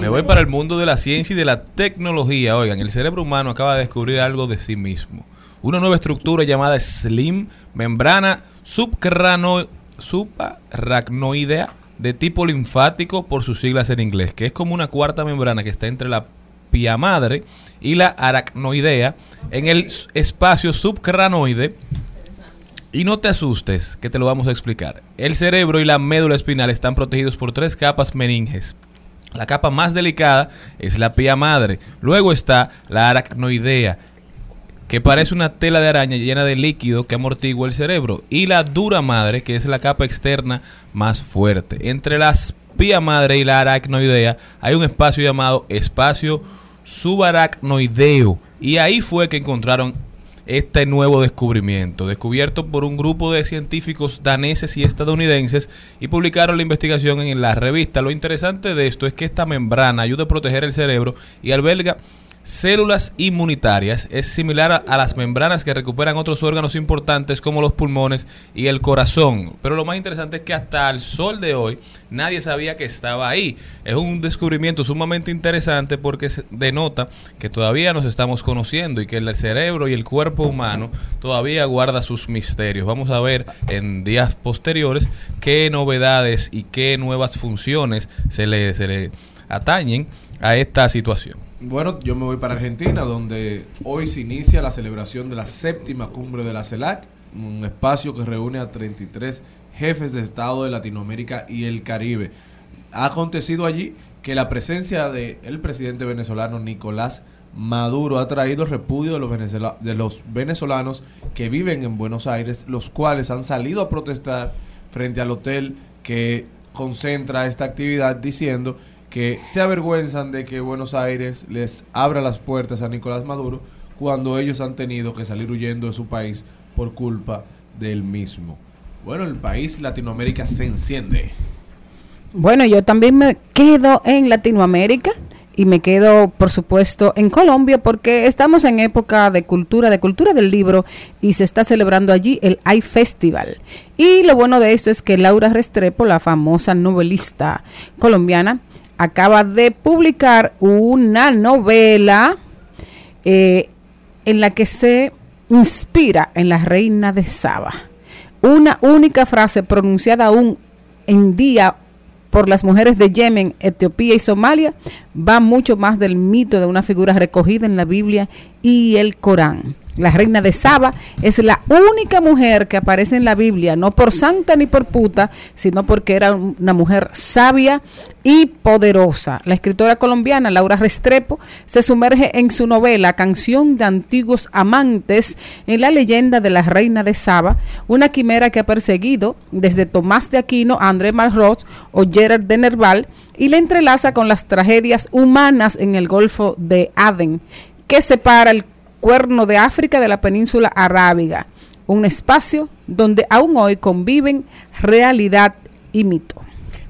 me voy para el mundo de la ciencia y de la tecnología. Oigan, el cerebro humano acaba de descubrir algo de sí mismo. Una nueva estructura llamada SLIM, membrana subcrano, subaracnoidea de tipo linfático por sus siglas en inglés, que es como una cuarta membrana que está entre la pia madre y la aracnoidea en el espacio subcranoide y no te asustes, que te lo vamos a explicar. El cerebro y la médula espinal están protegidos por tres capas meninges. La capa más delicada es la pía madre. Luego está la aracnoidea, que parece una tela de araña llena de líquido que amortigua el cerebro. Y la dura madre, que es la capa externa más fuerte. Entre las pía madre y la aracnoidea hay un espacio llamado espacio subaracnoideo. Y ahí fue que encontraron este nuevo descubrimiento, descubierto por un grupo de científicos daneses y estadounidenses y publicaron la investigación en la revista. Lo interesante de esto es que esta membrana ayuda a proteger el cerebro y alberga células inmunitarias. Es similar a, las membranas que recuperan otros órganos importantes como los pulmones y el corazón. Pero lo más interesante es que hasta el sol de hoy nadie sabía que estaba ahí. Es un descubrimiento sumamente interesante porque denota que todavía nos estamos conociendo y que el cerebro y el cuerpo humano todavía guarda sus misterios. Vamos a ver en días posteriores qué novedades y qué nuevas funciones se le, se le atañen a esta situación. Bueno, yo me voy para Argentina, donde hoy se inicia la celebración de la séptima cumbre de la CELAC, un espacio que reúne a 33 jefes de Estado de Latinoamérica y el Caribe. Ha acontecido allí que la presencia del presidente venezolano Nicolás Maduro ha traído repudio de de los venezolanos que viven en Buenos Aires, los cuales han salido a protestar frente al hotel que concentra esta actividad diciendo que se avergüenzan de que Buenos Aires les abra las puertas a Nicolás Maduro cuando ellos han tenido que salir huyendo de su país por culpa del mismo. Bueno, el país Latinoamérica se enciende. Bueno, yo también me quedo en Latinoamérica y me quedo, por supuesto, en Colombia porque estamos en época de cultura, de cultura del libro y se está celebrando allí el iFestival. Y lo bueno de esto es que Laura Restrepo, la famosa novelista colombiana, acaba de publicar una novela eh, en la que se inspira en la reina de Saba. Una única frase pronunciada aún en día por las mujeres de Yemen, Etiopía y Somalia va mucho más del mito de una figura recogida en la Biblia y el Corán. La reina de Saba es la única mujer que aparece en la Biblia, no por santa ni por puta, sino porque era una mujer sabia y poderosa. La escritora colombiana Laura Restrepo se sumerge en su novela Canción de Antiguos Amantes en la leyenda de la reina de Saba, una quimera que ha perseguido desde Tomás de Aquino a André Malraux o Gerard de Nerval y la entrelaza con las tragedias humanas en el Golfo de Aden, que separa el cuerno de África de la península arábiga, un espacio donde aún hoy conviven realidad y mito.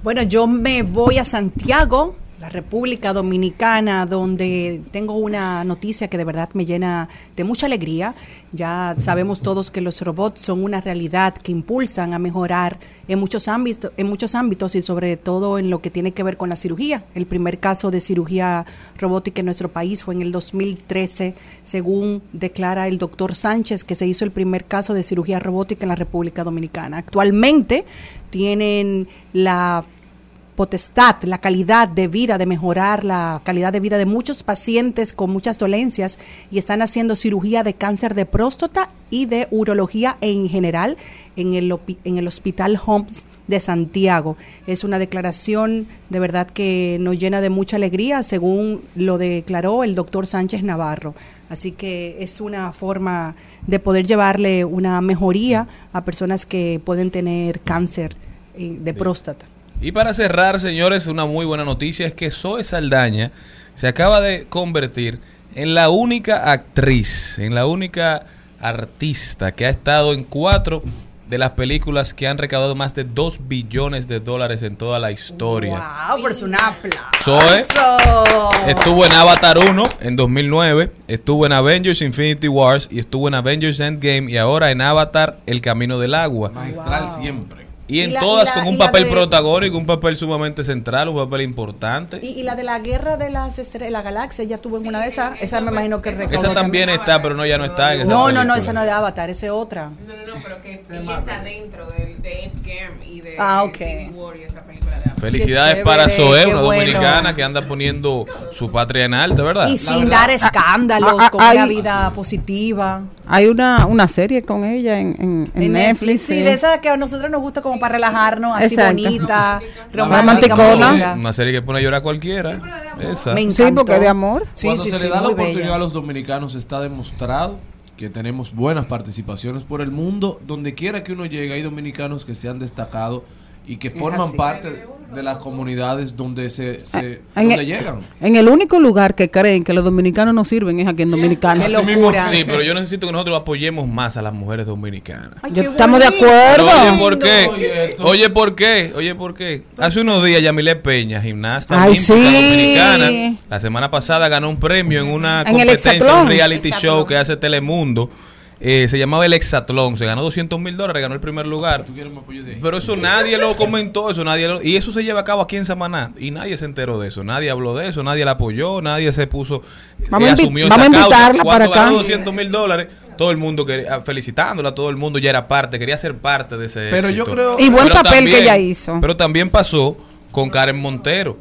Bueno, yo me voy a Santiago, República Dominicana, donde tengo una noticia que de verdad me llena de mucha alegría. Ya sabemos todos que los robots son una realidad que impulsan a mejorar en muchos ámbitos, en muchos ámbitos y sobre todo en lo que tiene que ver con la cirugía. El primer caso de cirugía robótica en nuestro país fue en el 2013, según declara el doctor Sánchez, que se hizo el primer caso de cirugía robótica en la República Dominicana. Actualmente tienen la potestad, la calidad de vida, de mejorar la calidad de vida de muchos pacientes con muchas dolencias y están haciendo cirugía de cáncer de próstata y de urología en general en el, en el Hospital Homs de Santiago. Es una declaración de verdad que nos llena de mucha alegría, según lo declaró el doctor Sánchez Navarro. Así que es una forma de poder llevarle una mejoría a personas que pueden tener cáncer eh, de próstata. Y para cerrar, señores, una muy buena noticia es que Zoe Saldaña se acaba de convertir en la única actriz, en la única artista que ha estado en cuatro de las películas que han recaudado más de 2 billones de dólares en toda la historia. ¡Wow! Por un aplauso. Zoe estuvo en Avatar 1 en 2009, estuvo en Avengers Infinity Wars y estuvo en Avengers Endgame y ahora en Avatar El Camino del Agua. Magistral siempre. Y en Y la- todas y la- con un papel de- protagónico, un papel sumamente central, un papel importante. Y, y la de la guerra de las estrellas, la galaxia, ella tuvo en una de esas. Esa me imagino que recaudó Esa también está, pero no ya no está en esa No, no, no, película. esa no es de Avatar, esa es otra. No, no, no, pero que ella está dentro de, de Endgame y de Ah, ok. Civil War y Felicidades Qué para Zoe, una bueno. dominicana que anda poniendo su patria en alto, ¿verdad? Y sin dar escándalos, ah, con ah, una hay- vida positiva. Hay una, una serie con ella en, en- en En Netflix. Sí, sí. de esa que a nosotros nos gusta como para relajarnos, así Exacto. bonita, romántica. Una serie que pone a llorar a cualquiera. Esa. Me Sí, encantó. porque de amor. Sí, Cuando sí, se sí, le da la oportunidad bella. a los dominicanos está demostrado que tenemos buenas participaciones por el mundo. Donde quiera que uno llegue hay dominicanos que se han destacado y que forman parte de las comunidades donde se, se- En donde el, llegan. en el único lugar que creen que los dominicanos no sirven es aquí en Dominicana. Sí, pero yo necesito que nosotros apoyemos más a las mujeres dominicanas. Yo- estamos de acuerdo. Pero Oye, ¿por qué? Oye, ¿por qué? Oye, ¿por qué? Hace unos días Yamile Peña, gimnasta Ay, sí. dominicana, la semana pasada ganó un premio en una competencia, un reality show que hace Telemundo. Eh, se llamaba el Hexatlón, se ganó 200 mil dólares, ganó el primer lugar. Pero eso nadie lo comentó, eso nadie lo- y eso se lleva a cabo aquí en Samaná y nadie se enteró de eso, nadie habló de eso, nadie la apoyó, nadie se puso, Vamos eh, a invi- asumió vamos esa a causa. invitarla Cuando para acá. ganó 200 mil dólares, todo el mundo quería, ah, felicitándola, todo el mundo ya era parte, quería ser parte de ese Pero yo creo- Y buen Pero papel que ella hizo. Pero también pasó con Karen Montero,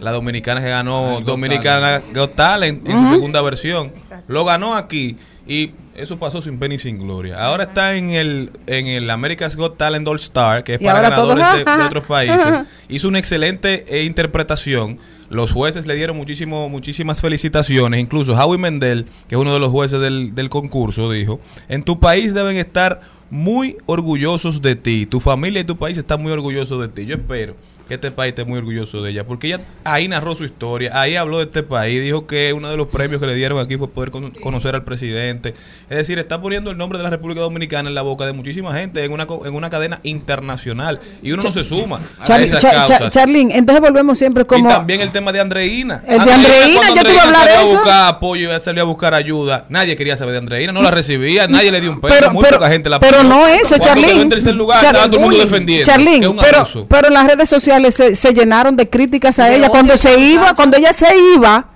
la dominicana que ganó Dominicana Got Talent en su segunda versión. Lo ganó aquí y eso pasó sin pena y sin gloria. Ahora está en el en el America's Got Talent All Star, que es Y para todos, ganadores de, otros países. Hizo una excelente eh, interpretación. Los jueces le dieron muchísimo, muchísimas felicitaciones. Incluso Howie Mendel, que es uno de los jueces del, del concurso, dijo, en tu país deben estar muy orgullosos de ti. Tu familia y tu país están muy orgullosos de ti. Yo espero que este país esté muy orgulloso de ella, porque ella ahí narró su historia, ahí habló de este país, dijo que uno de los premios que le dieron aquí fue poder con- conocer al presidente. Es decir, está poniendo el nombre de la República Dominicana en la boca de muchísima gente en una, en una cadena internacional y uno no se suma a Charly- esas Cha- Cha- causas. Charlene, entonces volvemos siempre como... Y también el tema de Andreina. El de Andreina, yo te iba a hablar salió de eso. a buscar apoyo, salió a buscar ayuda. Nadie quería saber de Andreina, no la recibía, nadie le dio un peso, Pero- muy pero- poca gente la pero no eso, quedó en tercer lugar, Char- todo el mundo defendiendo. Pero, pero las redes sociales se, se llenaron de críticas a De ella cuando se iba, cuando ella se iba.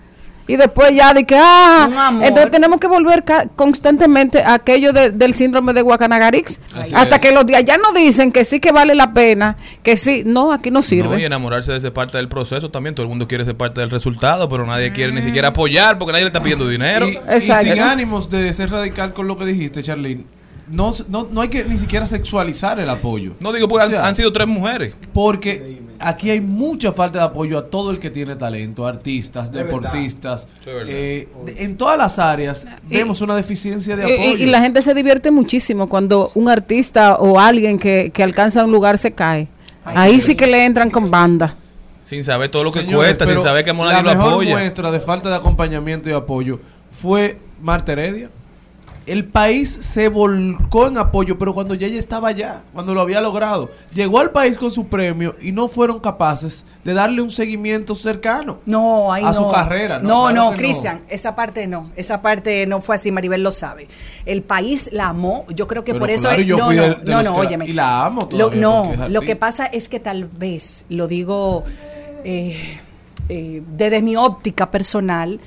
Y después ya de que, ah, entonces tenemos que volver ca- constantemente a aquello de- del síndrome de Guacanagarix. Así Hasta es. que los de allá no dicen que sí que vale la pena, que sí, no, aquí no sirve. No, y enamorarse de ser parte del proceso también. Todo el mundo quiere ser parte del resultado, pero nadie quiere ni siquiera apoyar porque nadie le está pidiendo dinero. Y, sin ánimos de ser radical con lo que dijiste, Charlene, no, no, no hay que ni siquiera sexualizar el apoyo. No digo porque O sea, han, han sido tres mujeres. Porque aquí hay mucha falta de apoyo a todo el que tiene talento, artistas, deportistas. Eh, en todas las áreas vemos una deficiencia de Y- apoyo. Y, y la gente se divierte muchísimo cuando un artista o alguien que, que alcanza un lugar se cae. Ahí sí que le entran con banda. Sin saber todo lo que Señores, cuesta, sin saber que la nadie lo mejor apoya. muestra de falta de acompañamiento y apoyo fue Marta Heredia. El país se volcó en apoyo, pero cuando ya ella estaba allá, cuando lo había logrado, llegó al país con su premio y no fueron capaces de darle un seguimiento cercano. No, ahí A no. su carrera, ¿no? No, no. Cristian, esa parte no. Esa parte no fue así, Maribel lo sabe. El país la amó. Yo creo que Pero por eso claro, es- yo no, fui no, de- de no, óyeme. y la amo todavía no, lo que pasa es que tal vez, lo digo eh, eh, desde mi óptica personal,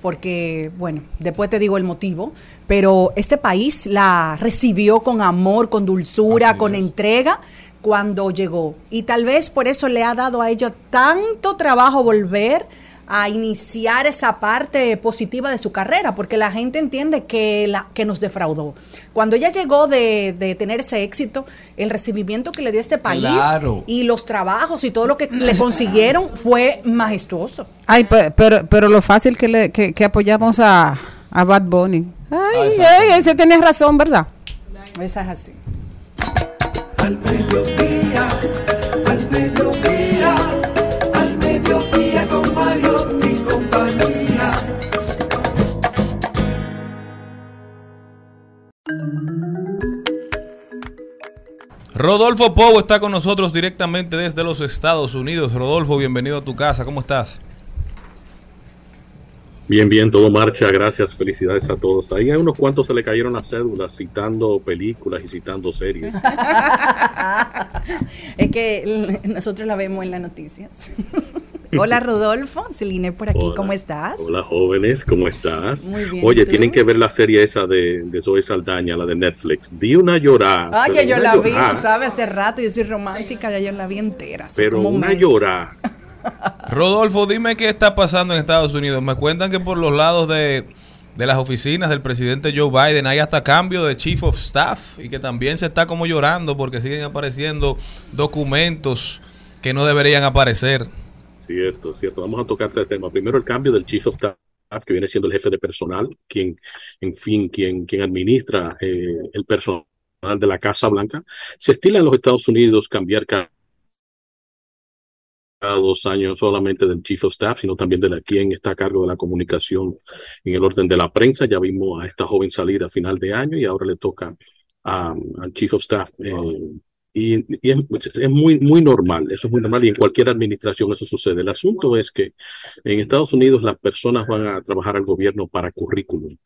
porque, bueno, después te digo el motivo, pero este país la recibió con amor, con dulzura, Así con es. entrega cuando llegó. Y tal vez por eso le ha dado a ella tanto trabajo volver a iniciar esa parte positiva de su carrera, porque la gente entiende que, la, que nos defraudó. Cuando ella llegó de, de tener ese éxito, el recibimiento que le dio este país Claro. y los trabajos y todo lo que le consiguieron fue majestuoso. Ay, pe- pero, pero lo fácil que, le, que, que apoyamos a, a Bad Bunny. Ay, ay, ese tenía razón, ¿verdad? Esa es así. Al mediodía, Rodolfo Pou está con nosotros directamente desde los Estados Unidos. Rodolfo, bienvenido a tu casa. ¿Cómo estás? Bien, bien, todo marcha. Gracias, felicidades a todos. Ahí a unos cuantos se le cayeron las cédulas citando películas y citando series. es que nosotros la vemos en las noticias. Hola Rodolfo, Celine por aquí, Hola. ¿cómo estás? Hola, jóvenes, ¿cómo estás? Muy bien, ¿y Oye, tú? tienen que ver la serie esa de, de Zoe Saldaña, la de Netflix. Di una llorada. Oye, pero yo la vi, tú sabes, hace rato, yo soy romántica, ya yo la vi entera. Pero como un una mes. llorada. Rodolfo, dime qué está pasando en Estados Unidos. Me cuentan que por los lados de, de las oficinas del presidente Joe Biden hay hasta cambio de chief of staff y que también se está como llorando porque siguen apareciendo documentos que no deberían aparecer. Cierto, cierto. Vamos a tocar este tema. Primero el cambio del Chief of Staff, que viene siendo el jefe de personal, quien, en fin, quien, quien administra eh, el personal de la Casa Blanca. Se estila en los Estados Unidos cambiar ca- cada dos años solamente del Chief of Staff, sino también de la, quien está a cargo de la comunicación en el orden de la prensa. Ya vimos a esta joven salir a final de año y ahora le toca a- al Chief of Staff. eh, y, es, es muy, muy normal, eso es muy normal y en cualquier administración eso sucede. El asunto es que en Estados Unidos las personas van a trabajar al gobierno para currículum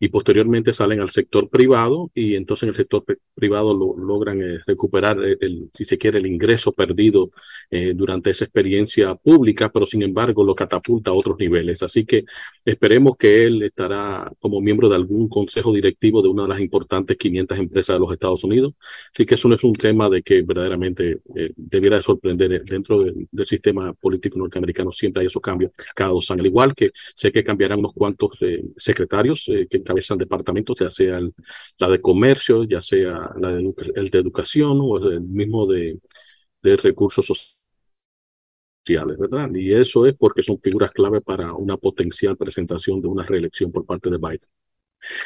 y posteriormente salen al sector privado y entonces en el sector privado lo- logran eh, recuperar el, el, si se quiere, el ingreso perdido eh, durante esa experiencia pública, pero sin embargo lo catapulta a otros niveles. Así que esperemos que él estará como miembro de algún consejo directivo de una de las importantes 500 empresas de los Estados Unidos. Así que eso no es un tema de que verdaderamente eh, debiera de sorprender. Eh, Dentro del, del sistema político norteamericano siempre hay esos cambios cada dos años. Al igual que sé que cambiarán unos cuantos eh, secretarios eh, que encabezan departamentos, ya sea el- la de comercio, ya sea la de, el de educación o el mismo de, de recursos sociales, ¿verdad? Y eso es porque son figuras clave para una potencial presentación de una reelección por parte de Biden.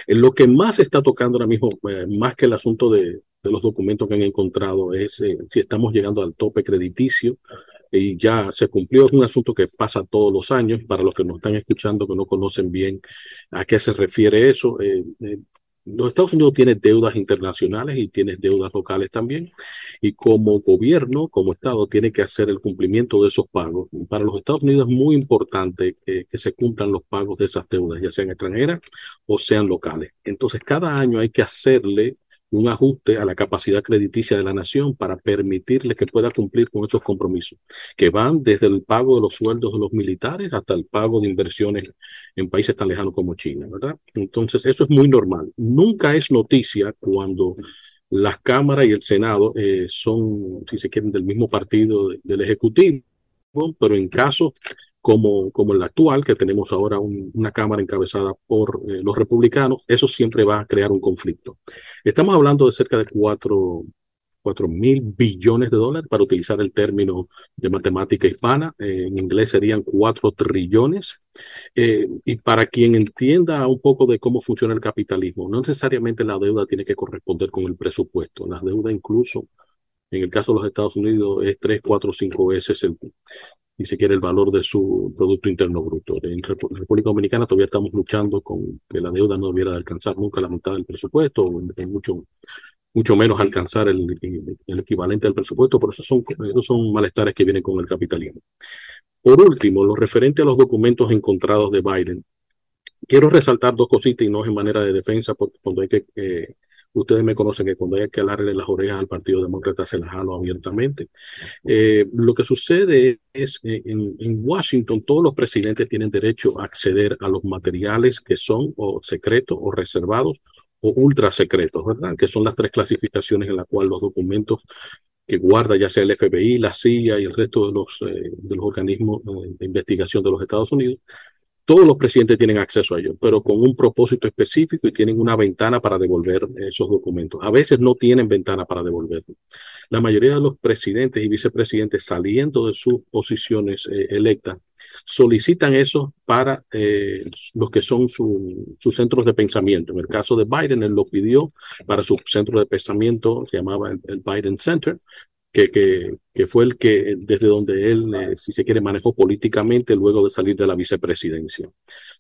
En lo que más está tocando ahora mismo, eh, más que el asunto de, de los documentos que han encontrado, es eh, si estamos llegando al tope crediticio y ya se cumplió. Es un asunto que pasa todos los años. Para los que nos están escuchando, que no conocen bien a qué se refiere eso, eh, eh, los Estados Unidos tienen deudas internacionales y tiene deudas locales también. Y como gobierno, como Estado, tiene que hacer el cumplimiento de esos pagos. Para los Estados Unidos es muy importante que se cumplan los pagos de esas deudas, ya sean extranjeras o sean locales. Entonces, cada año hay que hacerle un ajuste a la capacidad crediticia de la nación para permitirle que pueda cumplir con esos compromisos, que van desde el pago de los sueldos de los militares hasta el pago de inversiones en países tan lejanos como China, ¿verdad? Entonces, eso es muy normal. Nunca es noticia cuando las cámaras y el Senado eh, son, si se quieren, del mismo partido de- del Ejecutivo, pero en casos como, como el actual, que tenemos ahora un- una Cámara encabezada por eh, los republicanos, eso siempre va a crear un conflicto. Estamos hablando de cerca de cuatro, cuatro mil billones de dólares, para utilizar el término de matemática hispana, eh, en inglés serían cuatro trillones. Eh, y para quien entienda un poco de cómo funciona el capitalismo, no necesariamente la deuda tiene que corresponder con el presupuesto. La deuda incluso, en el caso de los Estados Unidos, es tres, cuatro, cinco veces el, ni siquiera el valor de su Producto Interno Bruto. En República Dominicana todavía estamos luchando con que la deuda no debiera de alcanzar nunca la mitad del presupuesto, o mucho, mucho menos alcanzar el, el equivalente al presupuesto, pero esos son, esos son malestares que vienen con el capitalismo. Por último, lo referente a los documentos encontrados de Biden, quiero resaltar dos cositas y no es en manera de defensa, porque cuando hay que, eh, ustedes me conocen que cuando hay que alarle las orejas al Partido Demócrata se las jalo abiertamente. Eh, lo que sucede es que en, en Washington todos los presidentes tienen derecho a acceder a los materiales que son o secretos o reservados o ultra secretos, ¿verdad? Que son las tres clasificaciones en las cuales los documentos que guarda ya sea el FBI, la CIA y el resto de los, eh, de los organismos eh, de investigación de los Estados Unidos, todos los presidentes tienen acceso a ellos, pero con un propósito específico y tienen una ventana para devolver esos documentos. A veces no tienen ventana para devolverlos. La mayoría de los presidentes y vicepresidentes saliendo de sus posiciones eh, electas solicitan eso para eh, los que son su- sus centros de pensamiento. En el caso de Biden, él lo pidió para su centro de pensamiento, se llamaba el Biden Center, que, que, que fue el que desde donde él, eh, si se quiere, manejó políticamente luego de salir de la vicepresidencia.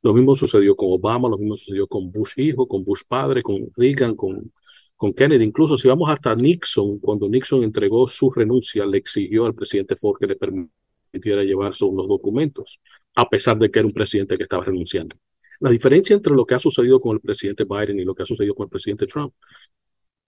Lo mismo sucedió con Obama, lo mismo sucedió con Bush hijo, con Bush padre, con Reagan, con, con Kennedy. Incluso si vamos hasta Nixon, cuando Nixon entregó su renuncia, le exigió al presidente Ford que le permitiera llevarse unos documentos, a pesar de que era un presidente que estaba renunciando. La diferencia entre lo que ha sucedido con el presidente Biden y lo que ha sucedido con el presidente Trump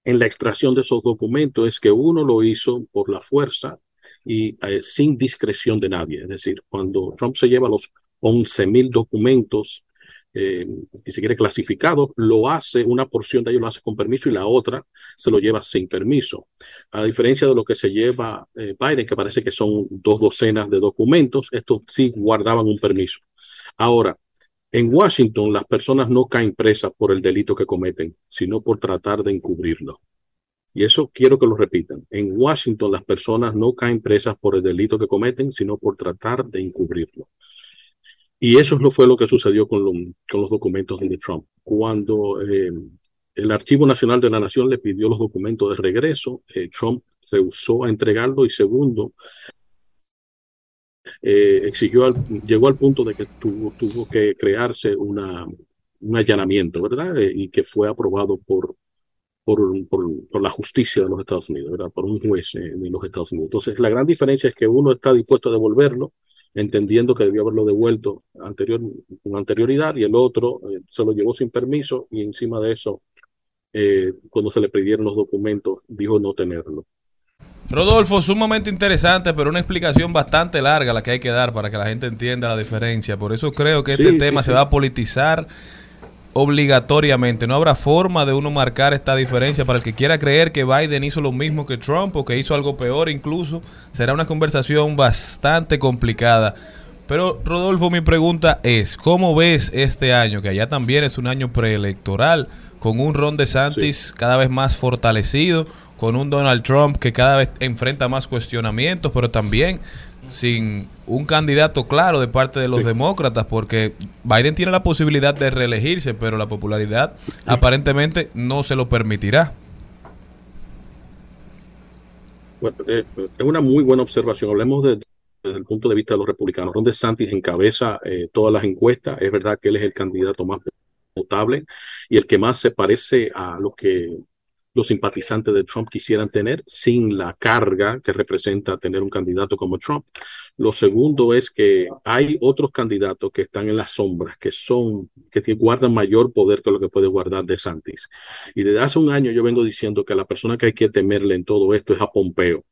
en la extracción de esos documentos es que uno lo hizo por la fuerza y eh, sin discreción de nadie. Es decir, cuando Trump se lleva los 11 mil documentos, eh, y quiere clasificados, lo hace, una porción de ellos lo hace con permiso y la otra se lo lleva sin permiso. A diferencia de lo que se lleva eh, Biden, que parece que son dos docenas de documentos, estos sí guardaban un permiso. Ahora, en Washington, las personas no caen presas por el delito que cometen, sino por tratar de encubrirlo. Y eso quiero que lo repitan. En Washington, las personas no caen presas por el delito que cometen, sino por tratar de encubrirlo. Y eso fue lo que sucedió con los documentos de Trump. Cuando eh, el Archivo Nacional de la Nación le pidió los documentos de regreso, eh, Trump rehusó a entregarlo y segundo, eh, exigió al- llegó al punto de que tuvo, tuvo que crearse una, un allanamiento, ¿verdad? Eh, y que fue aprobado por, por, por, la justicia de los Estados Unidos, ¿verdad? Por un juez eh, de los Estados Unidos. Entonces, la gran diferencia es que uno está dispuesto a devolverlo, entendiendo que debió haberlo devuelto anterior, con anterioridad, y el otro eh, se lo llevó sin permiso, y encima de eso, eh, cuando se le pidieron los documentos, dijo no tenerlo. Rodolfo, sumamente interesante, pero una explicación bastante larga la que hay que dar para que la gente entienda la diferencia. Por eso creo que Sí, este tema sí. se va a politizar obligatoriamente. No habrá forma de uno marcar esta diferencia. Para el que quiera creer que Biden hizo lo mismo que Trump o que hizo algo peor incluso, será una conversación bastante complicada. Pero Rodolfo, mi pregunta es, ¿cómo ves este año, que allá también es un año preelectoral, con un Ron DeSantis cada vez más fortalecido, con un Donald Trump que cada vez enfrenta más cuestionamientos, pero también sin un candidato claro de parte de los demócratas, porque Biden tiene la posibilidad de reelegirse, pero la popularidad aparentemente no se lo permitirá. Bueno, eh, es una muy buena observación. Hablemos de- desde el punto de vista de los republicanos. Ron DeSantis encabeza eh, todas las encuestas. Es verdad que él es el candidato más potable y el que más se parece a lo que los simpatizantes de Trump quisieran tener sin la carga que representa tener un candidato como Trump. Lo segundo es que hay otros candidatos que están en las sombras, que son, que guardan mayor poder que lo que puede guardar DeSantis. Y desde hace un año yo vengo diciendo que la persona que hay que temerle en todo esto es a Pompeo.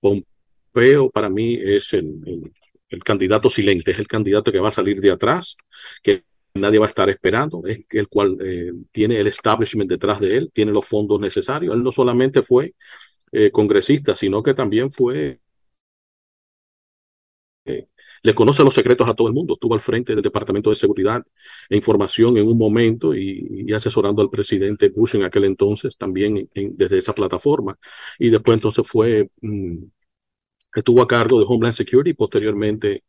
Pompeo para mí es el, el- el candidato silente, es el candidato que va a salir de atrás, que nadie va a estar esperando, es el cual eh, tiene el establishment detrás de él, tiene los fondos necesarios. Él no solamente fue eh, congresista, sino que también fue eh, le conoce los secretos a todo el mundo. Estuvo al frente del Departamento de Seguridad e Información en un momento y, asesorando al presidente Bush en aquel entonces también desde esa plataforma. Y después entonces fue, mm, estuvo a cargo de Homeland Security y posteriormente,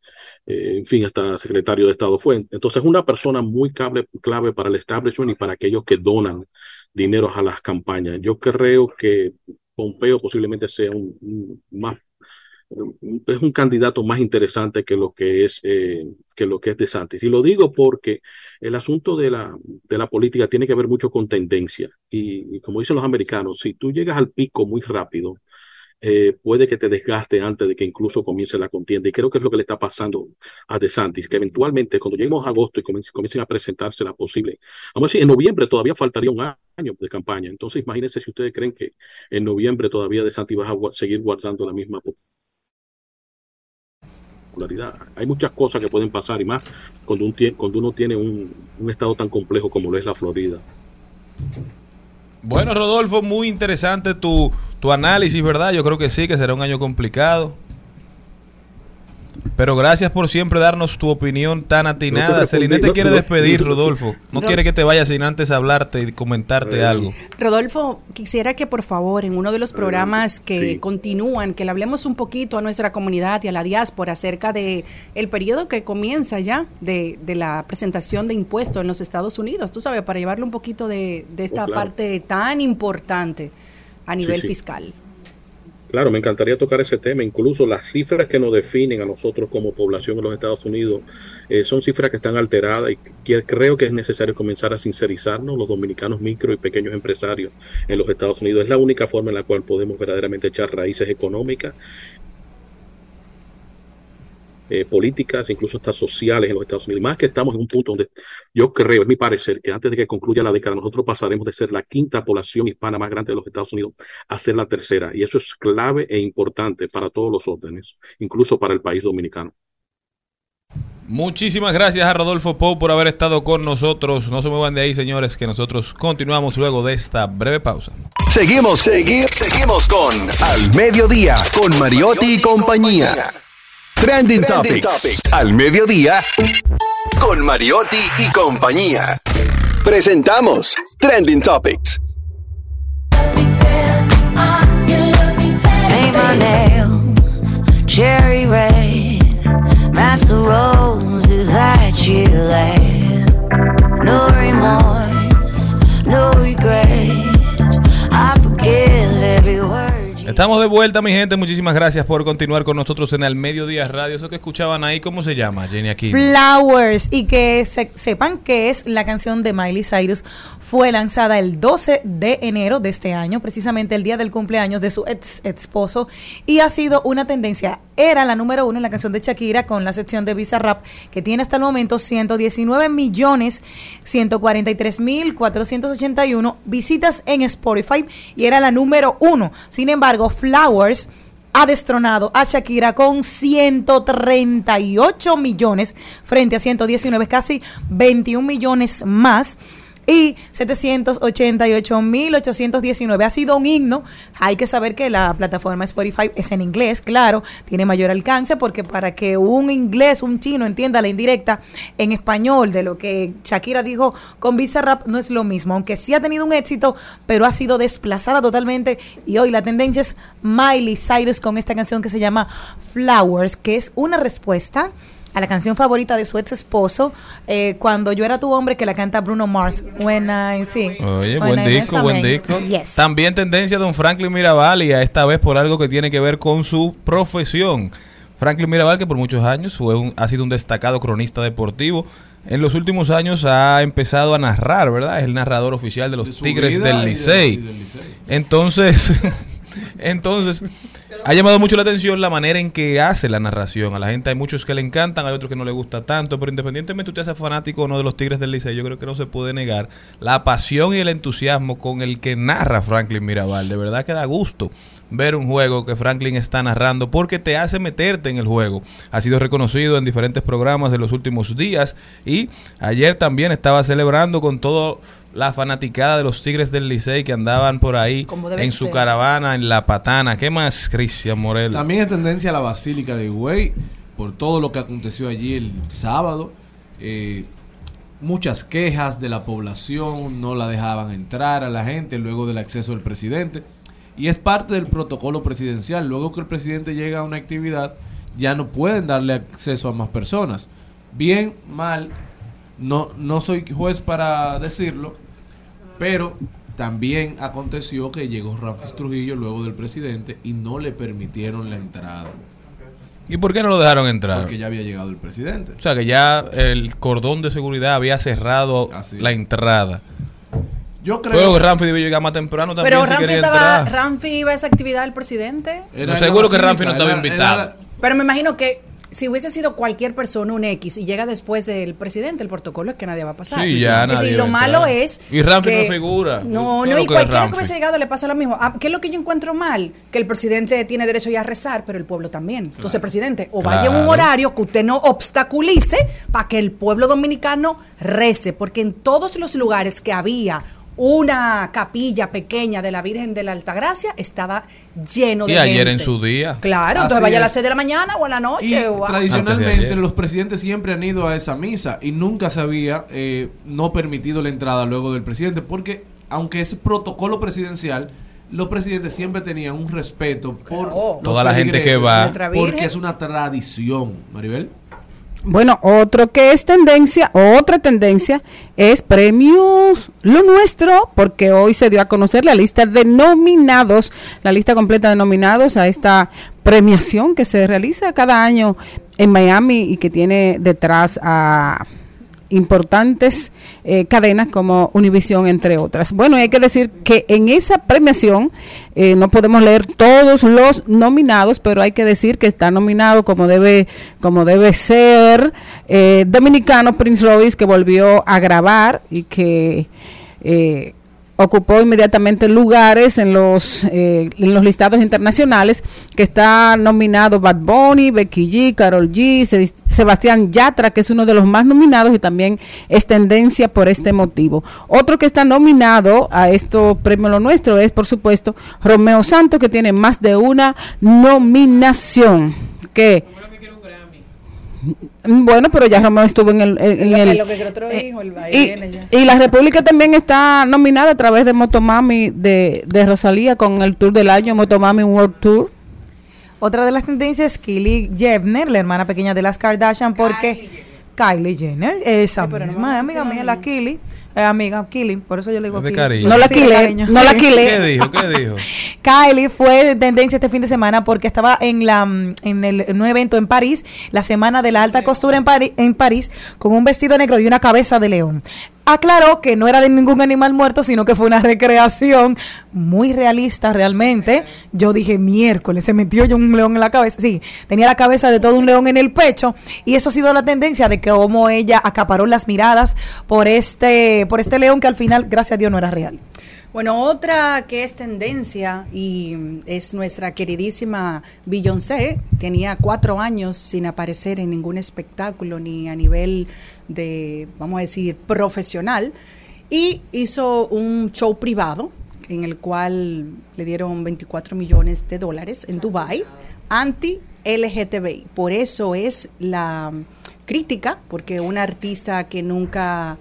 eh, en fin, hasta secretario de Estado fue. Entonces es una persona muy clave, clave para el establishment y para aquellos que donan dinero a las campañas. Yo creo que Pompeo posiblemente sea un, más es un candidato más interesante que lo que es eh, que lo que es DeSantis. Y lo digo porque el asunto de la, de la política tiene que ver mucho con tendencia. Y como dicen los americanos, si tú llegas al pico muy rápido, eh, puede que te desgaste antes de que incluso comience la contienda. Y creo que es lo que le está pasando a DeSantis, que eventualmente cuando lleguemos a agosto y comiencen, a presentarse las posibles, vamos a decir, en noviembre todavía faltaría un año de campaña. Entonces imagínense si ustedes creen que en noviembre todavía DeSantis va a seguir guardando la misma popularidad. Hay muchas cosas que pueden pasar y más cuando, un cuando uno tiene un estado tan complejo como lo es la Florida. Bueno, Rodolfo, muy interesante tu, tu análisis, ¿verdad? Yo creo que sí, que será un año complicado. Pero gracias por siempre darnos tu opinión tan atinada. Celine te no- quiere despedir, Rodolfo. No quiere que te vayas sin antes hablarte y comentarte algo. Rodolfo, quisiera que por favor en uno de los programas que sí. continúan, que le hablemos un poquito a nuestra comunidad y a la diáspora acerca de el periodo que comienza ya de, de la presentación de impuestos en los Estados Unidos, tú sabes, para llevarle un poquito de, de esta Oh, claro. parte tan importante a nivel sí. fiscal. Claro, me encantaría tocar ese tema. Incluso las cifras que nos definen a nosotros como población en los Estados Unidos eh, son cifras que están alteradas y que creo que es necesario comenzar a sincerizarnos los dominicanos micro y pequeños empresarios en los Estados Unidos. Es la única forma en la cual podemos verdaderamente echar raíces económicas, eh, políticas, incluso hasta sociales en los Estados Unidos. Más que estamos en un punto donde yo creo, es mi parecer, que antes de que concluya la década, nosotros pasaremos de ser la quinta población hispana más grande de los Estados Unidos a ser la tercera. Y eso es clave e importante para todos los órdenes, incluso para el país dominicano. Muchísimas gracias a Rodolfo Pou por haber estado con nosotros. No se muevan de ahí, señores, que nosotros continuamos luego de esta breve pausa. Seguimos, segui- seguimos con Al Mediodía, con Mariotti y compañía. Trending, Trending Topics. Al Mediodía, con Mariotti y compañía. Presentamos Trending Topics. Paint my nails cherry red. Match the roses that you laid. No remorse, no regret. Estamos de vuelta, mi gente. Muchísimas gracias por continuar con nosotros en el Mediodía Radio. Eso que escuchaban ahí, ¿cómo se llama, Jenny aquí? Flowers y que se- sepan que es la canción de Miley Cyrus fue lanzada el 12 de enero de este año, precisamente el día del cumpleaños de su ex esposo y ha sido una tendencia. Era la número uno en la canción de Shakira con la sección de Visa Rap que tiene hasta el momento 119 millones 143 mil 481 visitas en Spotify y era la número uno. Sin embargo, Flowers ha destronado a Shakira con 138 millones frente a 119, casi 21 millones más. Y 788.819. Ha sido un himno. Hay que saber que la plataforma Spotify es en inglés, claro, tiene mayor alcance porque para que un inglés, un chino entienda la indirecta en español de lo que Shakira dijo con Visa Rap no es lo mismo, aunque sí ha tenido un éxito, pero ha sido desplazada totalmente y hoy la tendencia es Miley Cyrus con esta canción que se llama Flowers, que es una respuesta a la canción favorita de su ex esposo, eh, Cuando yo era tu hombre, que la canta Bruno Mars. When I, sí. Oye, When buen I disco, buen disco. Yes. También tendencia don Franklin Mirabal y a esta vez por algo que tiene que ver con su profesión. Franklin Mirabal, que por muchos años fue un- ha sido un destacado cronista deportivo, en los últimos años ha empezado a narrar, ¿verdad? Es el narrador oficial de los Tigres de- del Licey. Entonces, entonces ha llamado mucho la atención la manera en que hace la narración. A la gente hay muchos que le encantan, hay otros que no le gusta tanto, pero independientemente usted sea fanático o no de los Tigres del Licey, yo creo que no se puede negar la pasión y el entusiasmo con el que narra Franklin Mirabal. De verdad que da gusto ver un juego que Franklin está narrando porque te hace meterte en el juego. Ha sido reconocido en diferentes programas de los últimos días y ayer también estaba celebrando con todo la fanaticada de los Tigres del Licey que andaban por ahí en su ser. caravana, en La Patana. ¿Qué más, Cristian Morel? También es tendencia a la Basílica de Higüey por todo lo que aconteció allí el sábado. Eh, muchas quejas de la población, no la dejaban entrar a la gente luego del acceso del presidente. Y es parte del protocolo presidencial. Luego que el presidente llega a una actividad, ya no pueden darle acceso a más personas. Bien, mal, no, no soy juez para decirlo, pero también aconteció que llegó Ramfis Trujillo luego del presidente y no le permitieron la entrada. ¿Y por qué no lo dejaron entrar? Porque ya había llegado el presidente. O sea, que ya el cordón de seguridad había cerrado la entrada. Yo creo Pero que Ramfi debió llegar más temprano también Pero si Ramfi estaba, entrar. Ramfi iba a esa actividad del presidente. No, seguro que Ramfi no estaba invitado. Pero me imagino que si hubiese sido cualquier persona un X y llega después del presidente, el protocolo es que nadie va a pasar. Sí, ya Es decir, nadie lo malo es. Y Ramfi que- no figura. No, Claro no, y cualquiera que hubiese llegado le pasa lo mismo. Ah, ¿Qué es lo que yo encuentro mal? Que el presidente tiene derecho ya a rezar, pero el pueblo también. Entonces, presidente, o vaya en un horario que usted no obstaculice para que el pueblo dominicano rece, porque en todos los lugares que había una capilla pequeña de la Virgen de la Altagracia estaba lleno de Y ayer en su día. Claro, Así entonces vaya a es. las 6 de la mañana o a la Y noche. o a- tradicionalmente los presidentes siempre han ido a esa misa y nunca se había eh, no permitido la entrada luego del presidente porque aunque es protocolo presidencial los presidentes siempre tenían un respeto por los Toda la gente que va. Porque es una tradición Maribel Bueno, otro que es tendencia, otra tendencia es premios. Lo Nuestro, porque hoy se dio a conocer la lista de nominados, la lista completa de nominados a esta premiación que se realiza cada año en Miami y que tiene detrás a importantes eh, cadenas como Univision, entre otras. Bueno, hay que decir que en esa premiación eh, no podemos leer todos los nominados, pero hay que decir que está nominado como debe, como debe ser eh, Dominicano Prince Royce, que volvió a grabar y que eh, ocupó inmediatamente lugares en los eh, en los listados internacionales que está nominado Bad Bunny, Becky G, Carol G, Se- Sebastián Yatra, que es uno de los más nominados y también es tendencia por este motivo. Otro que está nominado a esto premio lo nuestro es por supuesto Romeo Santos que tiene más de una nominación. Bueno, pero ya Romeo estuvo en el en, Lo, el lo que quiere otro hijo, el y, baile y la República también está nominada a través de Motomami de, de Rosalía con el tour del año Motomami World Tour. Otra de las tendencias es Kylie Jenner, la hermana pequeña de las Kardashian, porque Kylie Jenner, esa misma amiga mía, la Kylie, Eh, amiga, Killing, por eso yo le digo Es de. No la Sí, quilé, no la quilé. ¿Qué dijo? ¿Qué dijo? Kylie fue tendencia este fin de semana porque estaba en la mm, en, el, en un evento en París, la semana de la alta costura en, Pari- en París, con un vestido negro y una cabeza de león. Aclaró que no era de ningún animal muerto, sino que fue una recreación muy realista realmente. Yo dije, miércoles, se metió yo un león en la cabeza. Sí, tenía la cabeza de todo un león en el pecho. Y eso ha sido la tendencia de que ella acaparó las miradas por este, por este león que al final, gracias a Dios, no era real. Bueno, otra que es tendencia y es nuestra queridísima Beyoncé. Tenía cuatro años sin aparecer en ningún espectáculo ni a nivel de, vamos a decir, profesional. Y hizo un show privado en el cual le dieron 24 millones de dólares en Dubai anti-LGTBI. Por eso es la crítica, porque una artista que nunca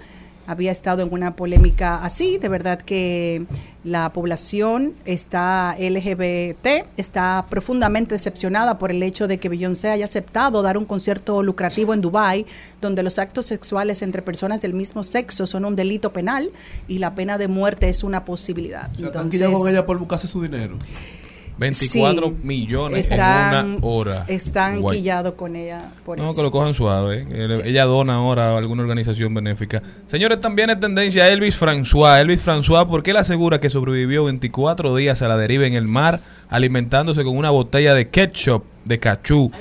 había estado en una polémica así. De verdad que la población está LGBT, está profundamente decepcionada por el hecho de que Beyoncé haya aceptado dar un concierto lucrativo en Dubai, donde los actos sexuales entre personas del mismo sexo son un delito penal y la pena de muerte es una posibilidad. O sea, están quillados con ella por buscarse su dinero. 24 Sí, millones están- en una hora. Están Guay. quillados con ella por No, eso. que lo cojan suave. ¿eh? Ella dona ahora a alguna organización benéfica. Señores, también es tendencia Elvis François. Elvis François, porque él asegura que sobrevivió 24 días a la deriva en el mar, alimentándose con una botella de ketchup de cachú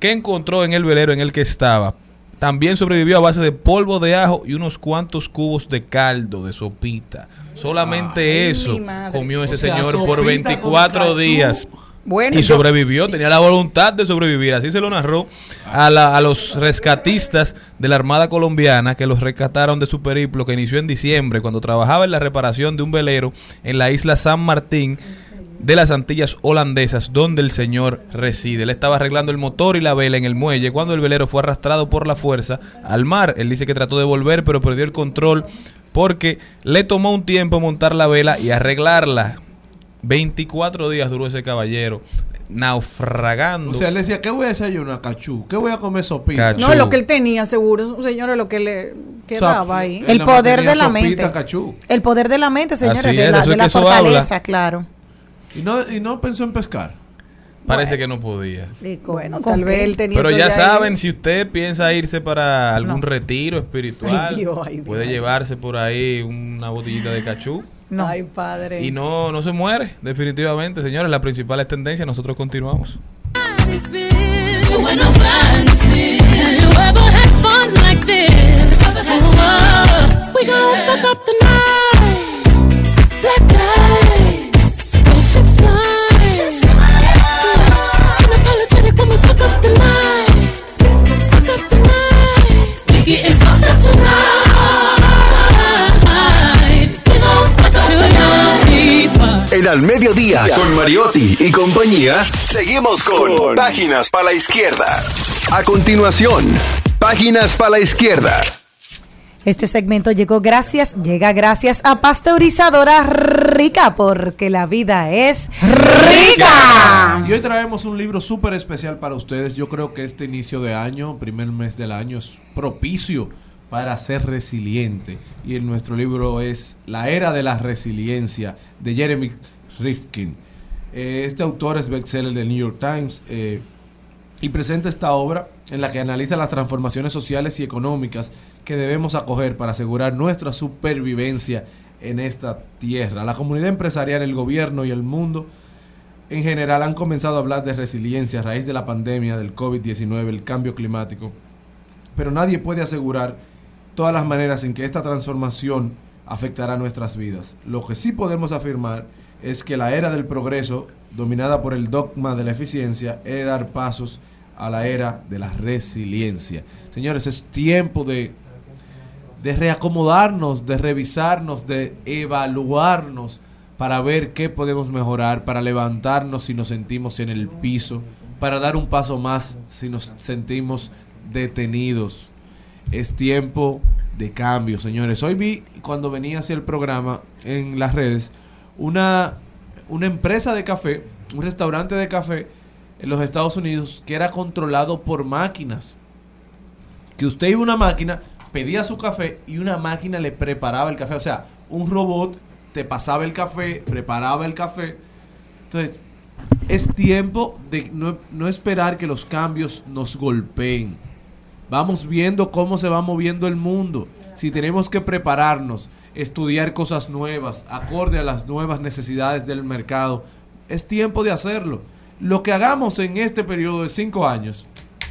que encontró en el velero en el que estaba. También sobrevivió a base de polvo de ajo y unos cuantos cubos de caldo, de sopita. Solamente Ay, eso comió ese O sea, señor por sopita con 24 cachú. días. Bueno, y sobrevivió, tenía la voluntad de sobrevivir. Así se lo narró a, la- a los rescatistas de la Armada Colombiana que los rescataron de su periplo que inició en diciembre cuando trabajaba en la reparación de un velero en la isla San Martín de las Antillas holandesas donde el señor reside. Él estaba arreglando el motor y la vela en el muelle cuando el velero fue arrastrado por la fuerza al mar. Él dice que trató de volver pero perdió el control porque le tomó un tiempo montar la vela y arreglarla. 24 días duró ese caballero naufragando. O sea, él decía, ¿qué voy a desayunar? Cachú. ¿Qué voy a comer sopita? Cachú. No, lo que él tenía seguro, señores, lo que le quedaba ahí. El poder de la sopita, mente. cachú. El poder de la mente, señores, Así de es, la, de fortaleza, habla. claro. Y no, y no pensó en pescar. Parece que no podía. Bueno, ¿Con tal vez él tenía Pero ya ahí. saben, si usted piensa irse para algún retiro espiritual, Ay, Dios, ay, Dios. puede llevarse por ahí una botellita de cachú No. Ay, padre. y no, no se muere, definitivamente. Señores, la principal es tendencia, nosotros continuamos. En Al Mediodía, con Mariotti y compañía, seguimos con Páginas para la Izquierda. A continuación, Páginas para la Izquierda. Este segmento llegó gracias, llega gracias a Pasteurizadora Rica, porque la vida es rica. Y hoy traemos un libro súper especial para ustedes. Yo creo que este inicio de año, primer mes del año, es propicio para ser resiliente. Y en nuestro libro es La Era de la Resiliencia de Jeremy Rifkin. Eh, este autor es bestseller del New York Times eh, y presenta esta obra en la que analiza las transformaciones sociales y económicas que debemos acoger para asegurar nuestra supervivencia en esta tierra. La comunidad empresarial, el gobierno y el mundo en general han comenzado a hablar de resiliencia a raíz de la pandemia del COVID-19, el cambio climático, pero nadie puede asegurar todas las maneras en que esta transformación afectará nuestras vidas. Lo que sí podemos afirmar es que la era del progreso, dominada por el dogma de la eficiencia, de dar pasos a la era de la resiliencia. Señores, es tiempo de, de reacomodarnos, de revisarnos, de evaluarnos para ver qué podemos mejorar, para levantarnos si nos sentimos en el piso, para dar un paso más si nos sentimos detenidos. Es tiempo de cambio, señores. Hoy vi cuando venía hacia el programa en las redes una, una empresa de café, un restaurante de café en los Estados Unidos que era controlado por máquinas. Que usted iba a una máquina, pedía su café y una máquina le preparaba el café. O sea, un robot te pasaba el café, preparaba el café. Entonces, es tiempo de no, no esperar que los cambios nos golpeen. Vamos viendo cómo se va moviendo el mundo. Si tenemos que prepararnos, estudiar cosas nuevas, acorde a las nuevas necesidades del mercado, es tiempo de hacerlo. Lo que hagamos en este periodo de cinco años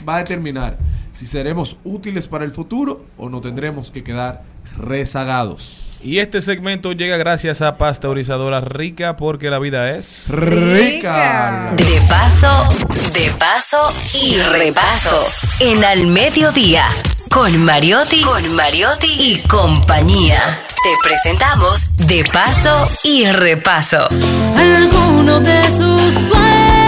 va a determinar si seremos útiles para el futuro o no tendremos que quedar rezagados. Y este segmento llega gracias a Pasteurizadora Rica porque la vida es rica. De paso, de paso y repaso. En al mediodía. Con Mariotti, con Mariotti y compañía. Te presentamos De paso y repaso. alguno de sus sueños.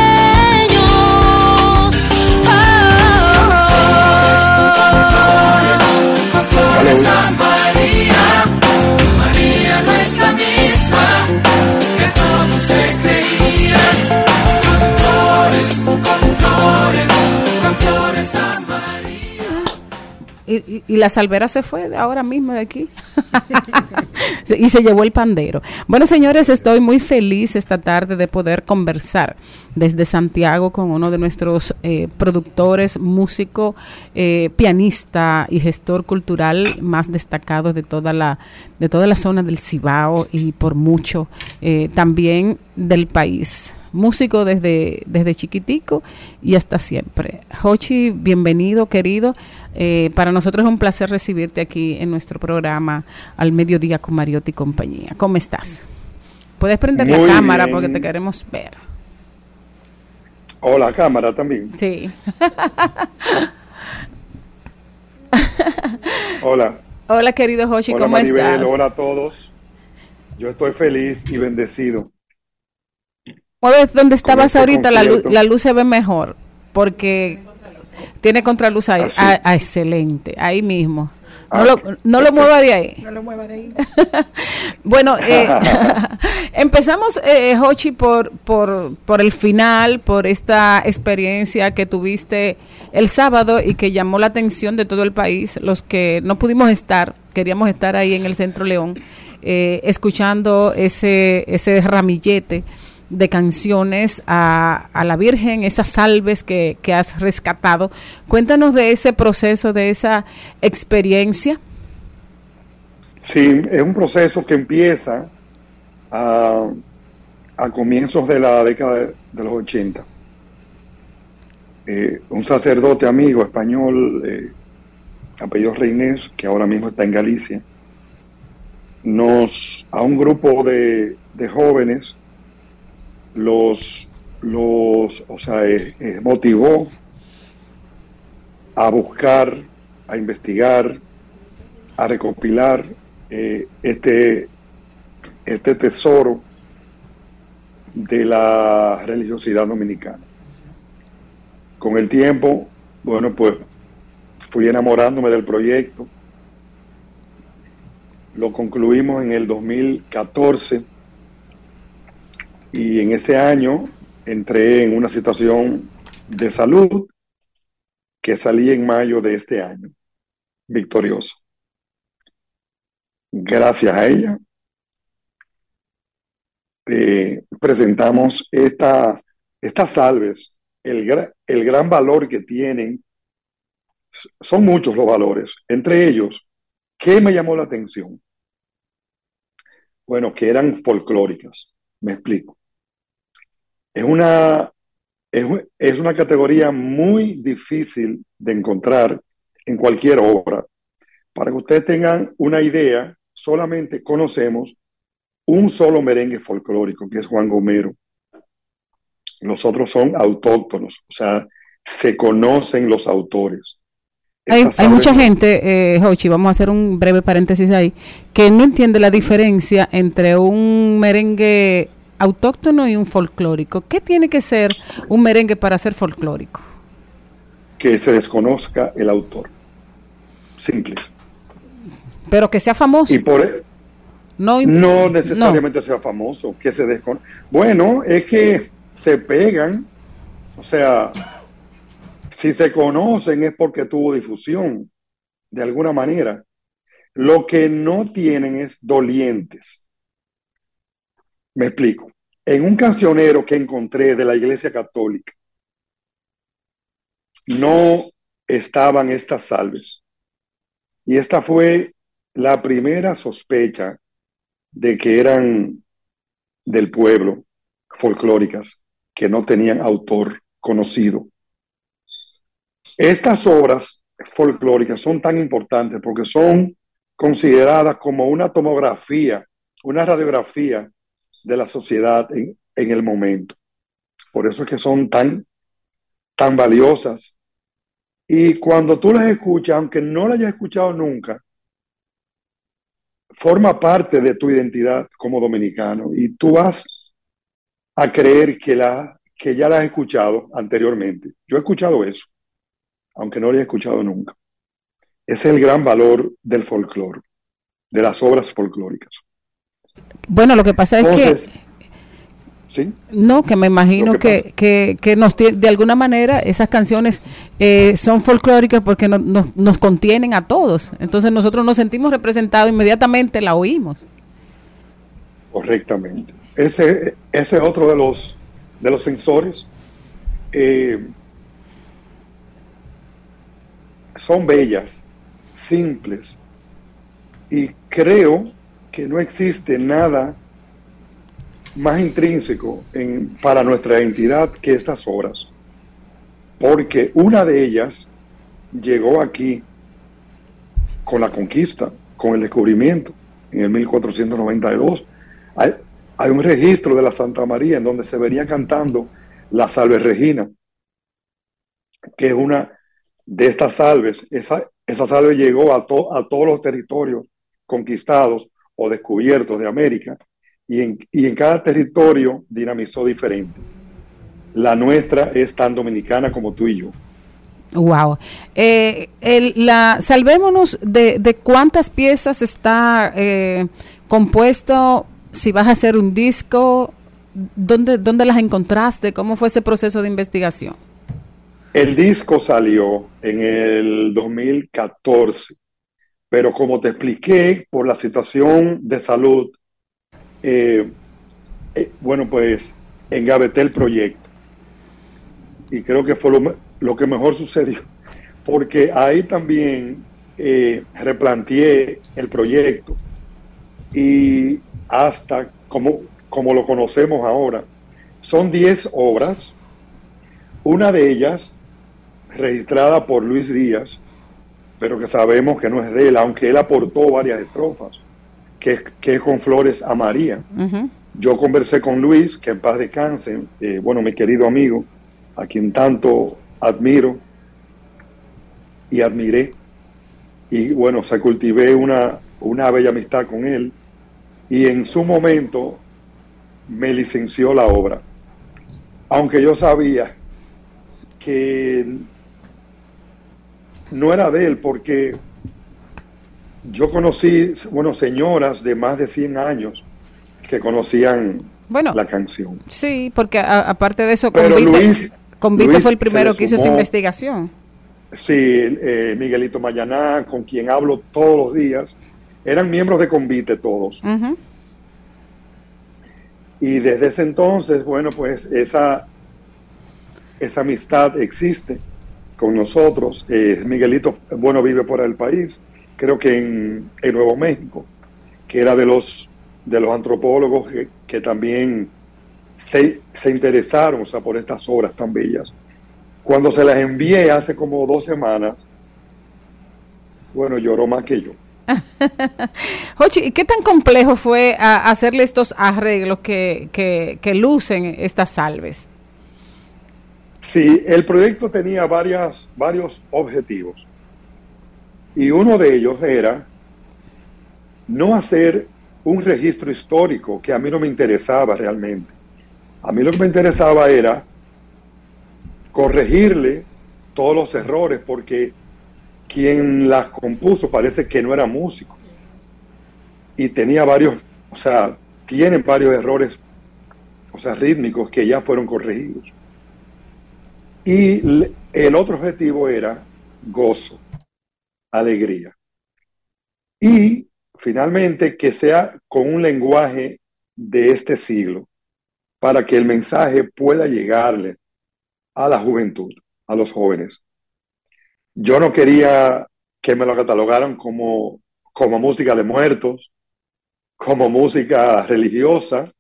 Y, la salvera se fue ahora mismo de aquí. y se llevó el pandero. Bueno, señores, estoy muy feliz esta tarde de poder conversar desde Santiago con uno de nuestros eh, productores, músico, eh, pianista y gestor cultural más destacados de toda la, de toda la zona del Cibao y por mucho eh, también del país. Músico desde, desde chiquitico y hasta siempre. Hochi, bienvenido, querido. Eh, para nosotros es un placer recibirte aquí en nuestro programa Al Mediodía con Mariotti y compañía. ¿Cómo estás? Puedes prender Muy la cámara bien. porque te queremos ver. O la cámara también. Sí. Hola. Hola, querido Hoshi, Hola ¿cómo Maribel, estás? hola a todos. Yo estoy feliz y bendecido. Mueves donde estabas este ahorita, la luz se ve mejor porque tiene contraluz ahí. Ah, ah, excelente, ahí mismo. No, Ah, lo, no lo mueva de ahí. No lo mueva de ahí. Bueno, eh, empezamos, eh, Hochi, por, por, por el final, por esta experiencia que tuviste el sábado y que llamó la atención de todo el país. Los que no pudimos estar, queríamos estar ahí en el Centro León, eh, escuchando ese, ese ramillete de canciones a, a la Virgen, esas salves que, que has rescatado. Cuéntanos de ese proceso, de esa experiencia. Sí, es un proceso que empieza a, a comienzos de la década de, los 80. Eh, un sacerdote amigo español, eh, apellido Reynés, que ahora mismo está en Galicia, nos, a un grupo de, de jóvenes, los, los, o sea, eh, eh, motivó a buscar, a investigar, a recopilar eh, este, este tesoro de la religiosidad dominicana. Con el tiempo, bueno, pues fui enamorándome del proyecto. Lo concluimos en el 2014 y en ese año entré en una situación de salud que salí en mayo de este año, victorioso. Gracias a ella, presentamos esta, estas salves, el, gra- el gran valor que tienen, son muchos los valores, entre ellos, ¿qué me llamó la atención? Bueno, que eran folclóricas, me explico. Es una, es, es una categoría muy difícil de encontrar en cualquier obra. Para que ustedes tengan una idea, solamente conocemos un solo merengue folclórico, que es Juan Gomero. Los otros son autóctonos, o sea, se conocen los autores. Hay, hay mucha gente, eh, Hochi, vamos a hacer un breve paréntesis ahí, que no entiende la diferencia entre un merengue autóctono y un folclórico. ¿Qué tiene que ser un merengue para ser folclórico? que se desconozca el autor. Simple. Pero que sea famoso. Y por no, no necesariamente sea famoso, que se descon... Bueno, es que se pegan, o sea, si se conocen es porque tuvo difusión. de alguna manera. Lo que no tienen es dolientes. Me explico. En un cancionero que encontré de la Iglesia Católica, no estaban estas salves. Y esta fue la primera sospecha de que eran del pueblo, folclóricas, que no tenían autor conocido. Estas obras folclóricas son tan importantes porque son consideradas como una tomografía, una radiografía de la sociedad en, en el momento. Por eso es que son tan, tan valiosas. Y cuando tú las escuchas, aunque no las hayas escuchado nunca, forma parte de tu identidad como dominicano y tú vas a creer que, la, que ya la has escuchado anteriormente. Yo he escuchado eso, aunque no lo haya escuchado nunca. Es el gran valor del folclore, de las obras folclóricas. Bueno, lo que pasa es Entonces, que ¿sí? no, que me imagino que que, que, que nos de alguna manera esas canciones eh, son folclóricas porque no- nos- nos contienen a todos. Entonces nosotros nos sentimos representados inmediatamente la oímos. Correctamente. Ese, ese es otro de los, de los sensores. Eh, son bellas, simples, y creo que no existe nada más intrínseco para nuestra identidad que estas obras, porque una de ellas llegó aquí con la conquista, con el descubrimiento en el 1492. Hay, un registro de la Santa María en donde se venía cantando la Salve Regina, que es una de estas salves. Esa, esa salve llegó a, a todos los territorios conquistados o descubiertos de América y en, y en cada territorio dinamizó diferente. La nuestra es tan dominicana como tú y yo. Wow. Eh, el- la, salvémonos de, de cuántas piezas está eh, compuesto, si vas a hacer un disco, ¿dónde, ¿dónde las encontraste? ¿Cómo fue ese proceso de investigación? El disco salió en el 2014, pero como te expliqué, por la situación de salud, eh, eh, bueno, pues engaveté el proyecto. Y creo que fue lo, que mejor sucedió, porque ahí también eh, replanteé el proyecto y hasta como, como lo conocemos ahora, son 10 obras, una de ellas registrada por Luis Díaz, pero que sabemos que no es de él, aunque él aportó varias estrofas, que, es- que es con flores a María. Yo conversé con Luis, que en paz descanse, eh, bueno, mi querido amigo, a quien tanto admiro y admiré. Y bueno, se cultivé una, una bella amistad con él. Y en su momento me licenció la obra. Aunque yo sabía que no era de él, porque yo conocí, bueno, señoras de más de 100 años que conocían Bueno, la canción. Sí, porque a- aparte de eso, Pero Convite, Luis- Convite Luis fue el primero que hizo esa investigación. Sí, eh, Miguelito Mayaná, con quien hablo todos los días, eran miembros de Convite todos. Y desde ese entonces, bueno, pues esa, esa amistad existe con nosotros. Eh, Miguelito, bueno, vive por el país, creo que en, Nuevo México, que era de los, de los antropólogos que, también se, se interesaron o sea, por estas obras tan bellas. Cuando se las envié hace como dos semanas, bueno, lloró más que yo. Jochi, ¿y qué tan complejo fue hacerle estos arreglos que, que, que lucen estas salves? Sí, el proyecto tenía varias, varios objetivos. Y uno de ellos era no hacer un registro histórico, que a mí no me interesaba realmente. A mí lo que me interesaba era corregirle todos los errores, porque quien las compuso parece que no era músico. Y tenía varios, o sea, tiene varios errores, o sea, rítmicos que ya fueron corregidos. Y el otro objetivo era gozo. alegría. Y finalmente que sea con un lenguaje de este siglo, para que el mensaje pueda llegarle a la juventud, a los jóvenes. Yo no quería que me lo catalogaran como, como música de muertos, como música religiosa,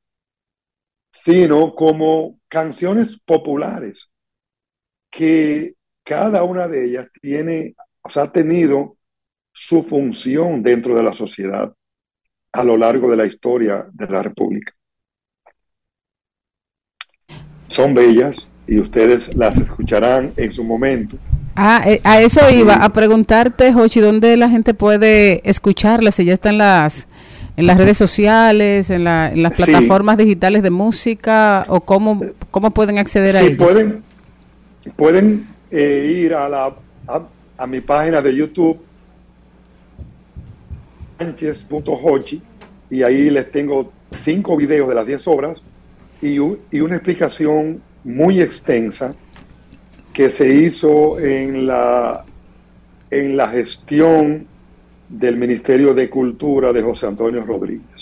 sino como canciones populares, que cada una de ellas tiene, o sea, ha tenido su función dentro de la sociedad a lo largo de la historia de la República. Son bellas y ustedes las escucharán en su momento. Ah, eh, a eso iba, a preguntarte, Jochi, ¿dónde la gente puede escucharlas? Si ya están las, en las redes sociales, en, la- en las Sí. plataformas digitales de música, o cómo, cómo pueden acceder a Sí, ellas. pueden, pueden eh, ir a, la, a, mi página de YouTube, sánchez.hochi, y ahí les tengo cinco videos de las 10 obras y, y una explicación muy extensa que se hizo en la, en la gestión del Ministerio de Cultura de José Antonio Rodríguez.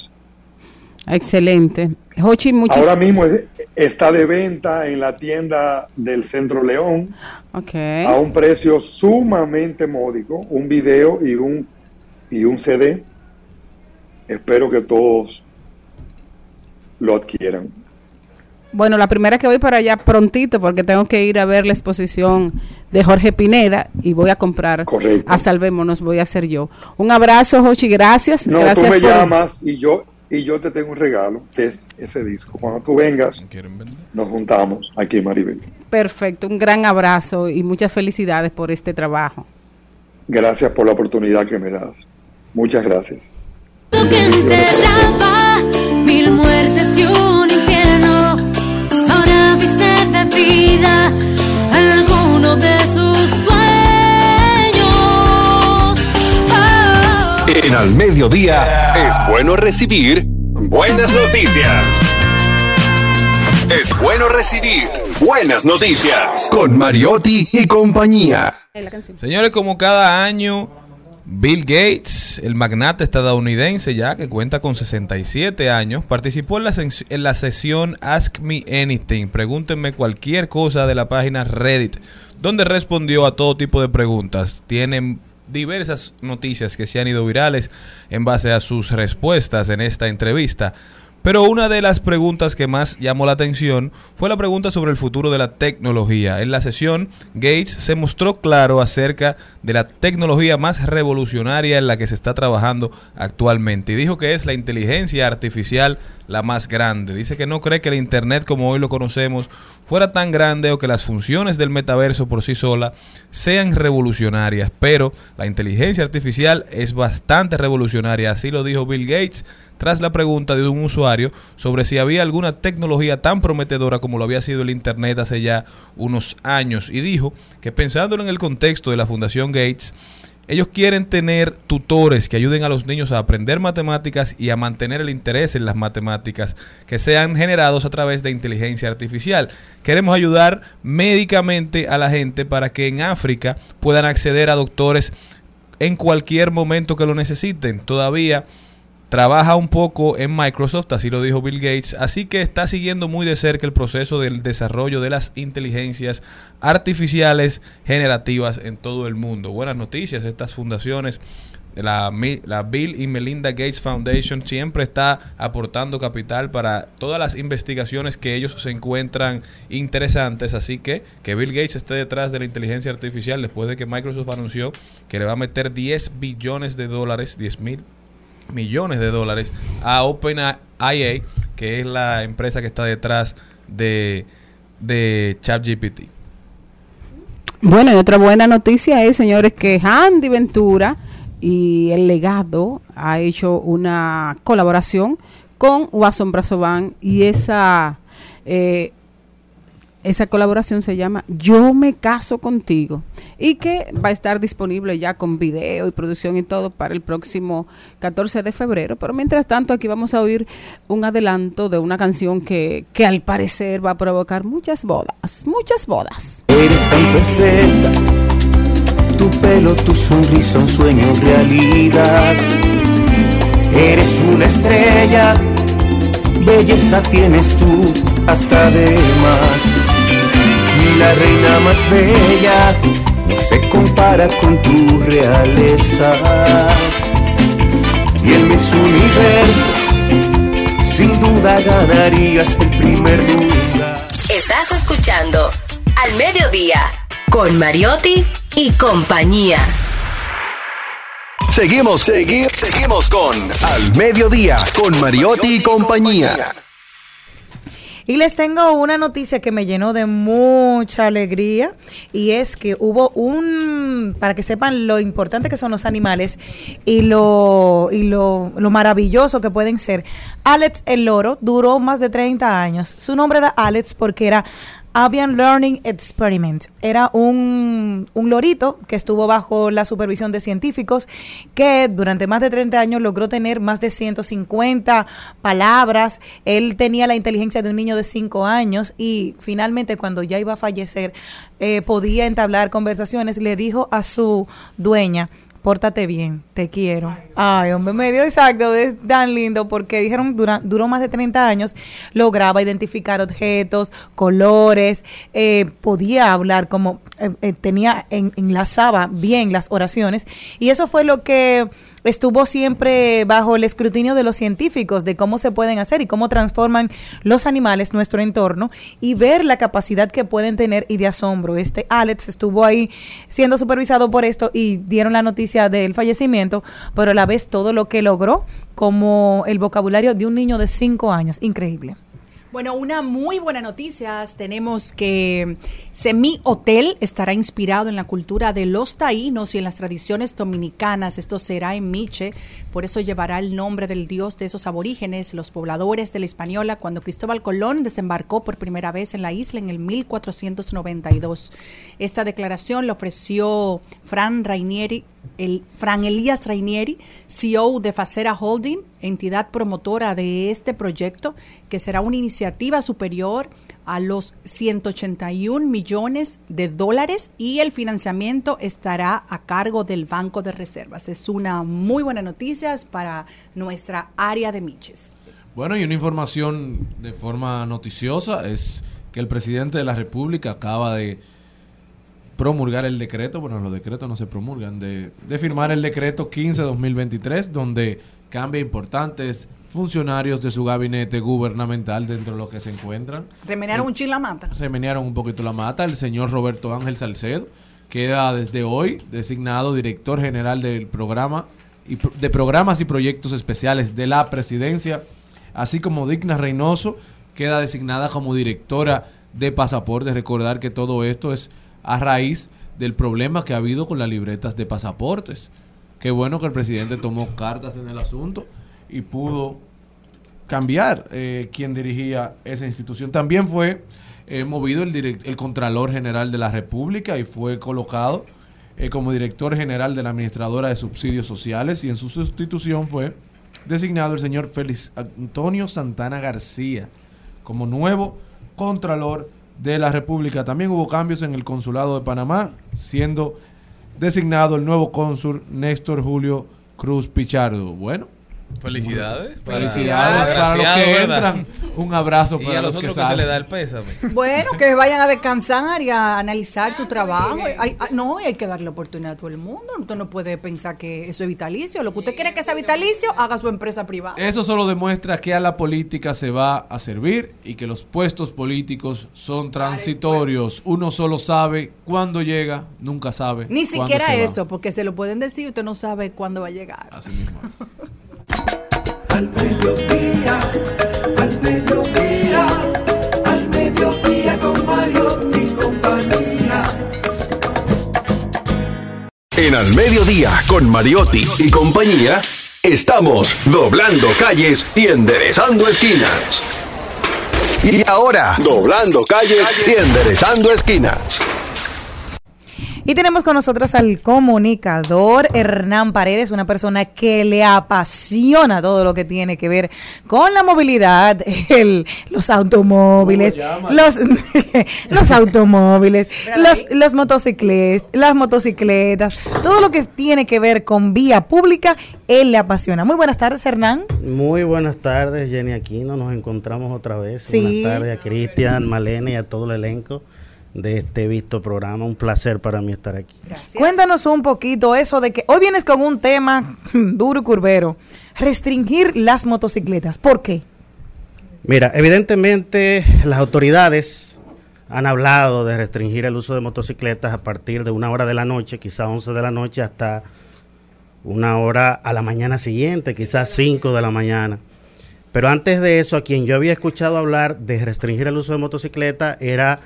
Excelente. Jochi, muchas Ahora mismo es- está de venta en la tienda del Centro León a un precio sumamente módico, un video y un, y un CD. Espero que todos lo adquieran. Bueno, la primera que voy para allá prontito porque tengo que ir a ver la exposición de Jorge Pineda y voy a comprar a Salvémonos, voy a hacer yo. Un abrazo, Jochi, gracias. No, gracias tú me por llamas y yo, y yo te tengo un regalo, que es ese disco. Cuando tú vengas, nos juntamos aquí en Maribel. Perfecto, un gran abrazo y muchas felicidades por este trabajo. Gracias por la oportunidad que me das. Muchas gracias. mil muertes y un infierno. Ahora viste de vida alguno de En al mediodía es bueno recibir buenas noticias. Es bueno recibir buenas noticias con Mariotti y compañía. Señores, como cada año, Bill Gates, el magnate estadounidense ya que cuenta con 67 años, participó en la, en la sesión Ask Me Anything, pregúntenme cualquier cosa de la página Reddit, donde respondió a todo tipo de preguntas. Tienen diversas noticias que se han ido virales en base a sus respuestas en esta entrevista. Pero una de las preguntas que más llamó la atención fue la pregunta sobre el futuro de la tecnología. En la sesión, Gates se mostró claro acerca de la tecnología más revolucionaria en la que se está trabajando actualmente y dijo que es la inteligencia artificial la más grande. Dice que no cree que el Internet como hoy lo conocemos fuera tan grande o que las funciones del metaverso por sí sola sean revolucionarias, pero la inteligencia artificial es bastante revolucionaria, así lo dijo Bill Gates tras la pregunta de un usuario sobre si había alguna tecnología tan prometedora como lo había sido el Internet hace ya unos años y dijo que pensándolo en el contexto de la Fundación Gates, ellos quieren tener tutores que ayuden a los niños a aprender matemáticas y a mantener el interés en las matemáticas que sean generados a través de inteligencia artificial. Queremos ayudar médicamente a la gente para que en África puedan acceder a doctores en cualquier momento que lo necesiten. Todavía trabaja un poco en Microsoft, así lo dijo Bill Gates, así que está siguiendo muy de cerca el proceso del desarrollo de las inteligencias artificiales generativas en todo el mundo. Buenas noticias, estas fundaciones, la, la Bill y Melinda Gates Foundation siempre está aportando capital para todas las investigaciones que ellos se encuentran interesantes, así que que Bill Gates esté detrás de la inteligencia artificial después de que Microsoft anunció que le va a meter 10 billones de dólares, 10 mil millones de dólares a OpenIA, que es la empresa que está detrás de, de ChatGPT. Bueno, y otra buena noticia es, señores, que Andy Ventura y El Legado ha hecho una colaboración con Watson Brazo Band y esa eh, esa colaboración se llama Yo me caso contigo y que va a estar disponible ya con video y producción y todo para el próximo 14 de febrero. Pero mientras tanto aquí vamos a oír un adelanto de una canción que, al parecer va a provocar muchas bodas, muchas bodas. Eres tan perfecta, tu pelo tu sonrisa un sueño realidad. Eres una estrella, belleza tienes tú hasta de más. La reina más bella no se compara con tu realeza. Y en mis universo, sin duda ganarías el primer lugar. Estás escuchando Al Mediodía con Mariotti y compañía. Seguimos, seguimos, seguimos con Al Mediodía con Mariotti y compañía. Y les tengo una noticia que me llenó de mucha alegría y es que hubo un, para que sepan lo importante que son los animales y lo, y lo, lo maravilloso que pueden ser. Alex el loro duró más de 30 años. Su nombre era Alex porque era Avian Learning Experiment. Era un, un lorito que estuvo bajo la supervisión de científicos que durante más de 30 años logró tener más de 150 palabras. Él tenía la inteligencia de un niño de 5 años y finalmente cuando ya iba a fallecer eh, podía entablar conversaciones. Le dijo a su dueña, pórtate bien, te quiero. Ay, hombre, medio exacto, es tan lindo porque dijeron duró más de 30 años, lograba identificar objetos, colores, eh, podía hablar como eh, eh, tenía, en- enlazaba bien las oraciones y eso fue lo que estuvo siempre bajo el escrutinio de los científicos de cómo se pueden hacer y cómo transforman los animales nuestro entorno y ver la capacidad que pueden tener y de asombro. Este Alex estuvo ahí siendo supervisado por esto y dieron la noticia del fallecimiento, pero a la vez todo lo que logró como el vocabulario de un niño de 5 años. Increíble. Bueno, una muy buena noticia. Tenemos que Semi Hotel estará inspirado en la cultura de los taínos y en las tradiciones dominicanas. Esto será en Miche, por eso llevará el nombre del dios de esos aborígenes, los pobladores de la Española, cuando Cristóbal Colón desembarcó por primera vez en la isla en el 1492. Esta declaración la ofreció Fran Rainieri, el Fran Elías Rainieri, CEO de Facera Holding, entidad promotora de este proyecto, que será una iniciativa superior a los 181 millones de dólares y el financiamiento estará a cargo del Banco de Reservas. Es una muy buena noticia para nuestra área de Miches. Bueno, y una información de forma noticiosa es que el presidente de la República acaba de promulgar el decreto, bueno, los decretos no se promulgan, de, de firmar el decreto 15-2023, donde cambia importantes funcionarios de su gabinete gubernamental dentro de los que se encuentran. Remenearon un chila mata. Remenearon un poquito la mata. El señor Roberto Ángel Salcedo queda desde hoy designado director general del programa y de programas y proyectos especiales de la presidencia, así como Digna Reynoso queda designada como directora de pasaportes. Recordar que todo esto es a raíz del problema que ha habido con las libretas de pasaportes. Qué bueno que el presidente tomó cartas en el asunto y pudo cambiar eh, quien dirigía esa institución. También fue eh, movido el, Contralor General de la República y fue colocado eh, como director general de la Administradora de Subsidios Sociales y en su sustitución fue designado el señor Félix Antonio Santana García como nuevo Contralor de la República. También hubo cambios en el Consulado de Panamá, siendo designado el nuevo cónsul Néstor Julio Cruz Pichardo. Bueno, Felicidades. para- Felicidades para los que ¿verdad? entran. Un abrazo Y para a los los que otros que se salen. le da el pésame. Bueno, que vayan a descansar y a analizar su trabajo. Hay- no, y hay que darle oportunidad a todo el mundo. Usted no puede pensar que eso es vitalicio. Lo que usted quiere que sea vitalicio, haga su empresa privada. Eso solo demuestra que a la política se va a servir y que los puestos políticos son transitorios. Uno solo sabe cuándo llega, nunca sabe. Ni cuándo siquiera se va. eso, porque se lo pueden decir y usted no sabe cuándo va a llegar. Así mismo. Al mediodía, al mediodía, con Mario y compañía. En Al Mediodía con Mariotti y compañía, estamos doblando calles y enderezando esquinas. Y ahora, doblando calles y enderezando esquinas. Y tenemos con nosotros al comunicador Hernán Paredes, una persona que le apasiona todo lo que tiene que ver con la movilidad, el- los automóviles, los, los automóviles, los, los motocicletas, las motocicletas, todo lo que tiene que ver con vía pública, él le apasiona. Muy buenas tardes, Hernán. Muy buenas tardes, Jenny Aquino. Nos encontramos otra vez. Sí. Buenas tardes a Cristian, Malene y a todo el elenco de este visto programa. Un placer para mí estar aquí. Cuéntanos un poquito eso de que hoy vienes con un tema duro y curvero, restringir las motocicletas. ¿Por qué? Mira, evidentemente las autoridades han hablado de restringir el uso de motocicletas a partir de una hora de la noche, quizá 11 de la noche, hasta una hora a la mañana siguiente, quizás 5 de la mañana. Pero antes de eso, a quien yo había escuchado hablar de restringir el uso de motocicleta era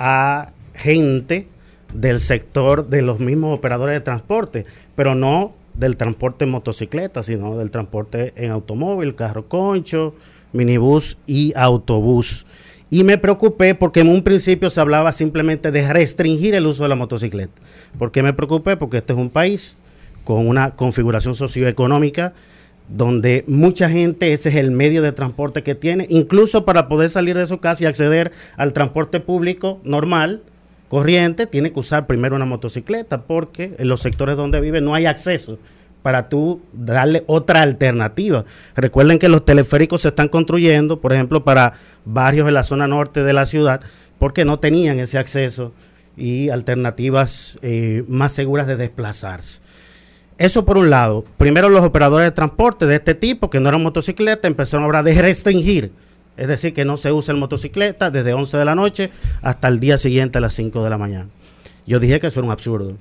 a gente del sector de los mismos operadores de transporte, pero no del transporte en motocicleta, sino del transporte en automóvil, carro concho, minibús y autobús. Y me preocupé porque en un principio se hablaba simplemente de restringir el uso de la motocicleta. ¿Por qué me preocupé? Porque este es un país con una configuración socioeconómica donde mucha gente ese es el medio de transporte que tiene, incluso para poder salir de su casa y acceder al transporte público normal, corriente, tiene que usar primero una motocicleta porque en los sectores donde vive no hay acceso para tú darle otra alternativa. Recuerden que los teleféricos se están construyendo, por ejemplo, para barrios en la zona norte de la ciudad, porque no tenían ese acceso y alternativas eh, más seguras de desplazarse. Eso por un lado. Primero los operadores de transporte de este tipo, que no eran motocicletas, empezaron a hablar de restringir. Es decir, que no se usa el motocicleta desde 11 de la noche hasta el día siguiente a las 5 de la mañana. Yo dije que eso era un absurdo.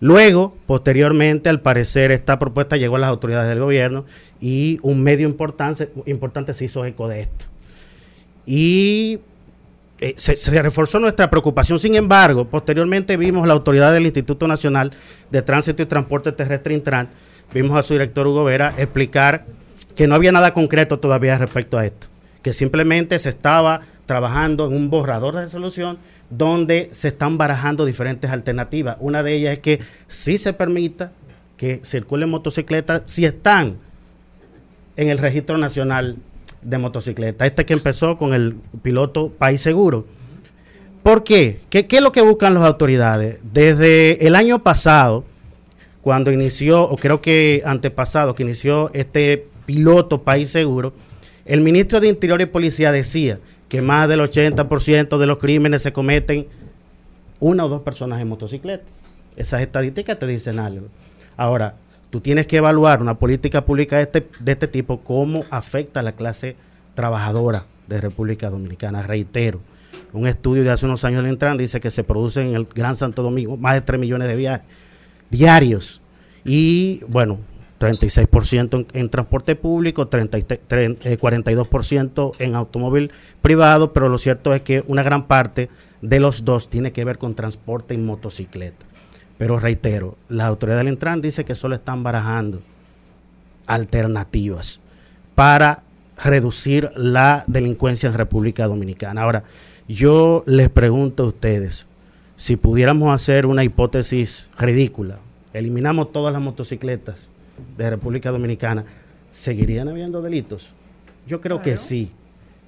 Luego, posteriormente, al parecer, esta propuesta llegó a las autoridades del gobierno y un medio importante, importante se hizo eco de esto. Y eh, se, se reforzó nuestra preocupación. Sin embargo, posteriormente vimos la autoridad del Instituto Nacional de Tránsito y Transporte Terrestre Intran, vimos a su director Hugo Vera explicar que no había nada concreto todavía respecto a esto, que simplemente se estaba trabajando en un borrador de resolución donde se están barajando diferentes alternativas. Una de ellas es que sí se permita que circulen motocicletas si están en el registro nacional de motocicletas. Este que empezó con el piloto País Seguro. ¿Por qué? ¿Qué, qué es lo que buscan las autoridades? Desde el año pasado, cuando inició, o creo que antepasado, que inició este piloto País Seguro, el ministro de Interior y Policía decía que más del 80% de los crímenes se cometen una o dos personas en motocicleta. Esas estadísticas te dicen algo. Ahora, tú tienes que evaluar una política pública de este, de este tipo, cómo afecta a la clase trabajadora de República Dominicana. Reitero, un estudio de hace unos años del Intran dice que se producen en el Gran Santo Domingo más de 3 millones de viajes diarios. Y bueno, 36% en, transporte público, 30 y te- tre- eh, 42% en automóvil privado, pero lo cierto es que una gran parte de los dos tiene que ver con transporte en motocicleta. Pero reitero, la autoridad del Intran dice que solo están barajando alternativas para reducir la delincuencia en República Dominicana. Ahora, yo les pregunto a ustedes, si pudiéramos hacer una hipótesis ridícula, eliminamos todas las motocicletas de República Dominicana, ¿seguirían habiendo delitos? Yo creo que sí.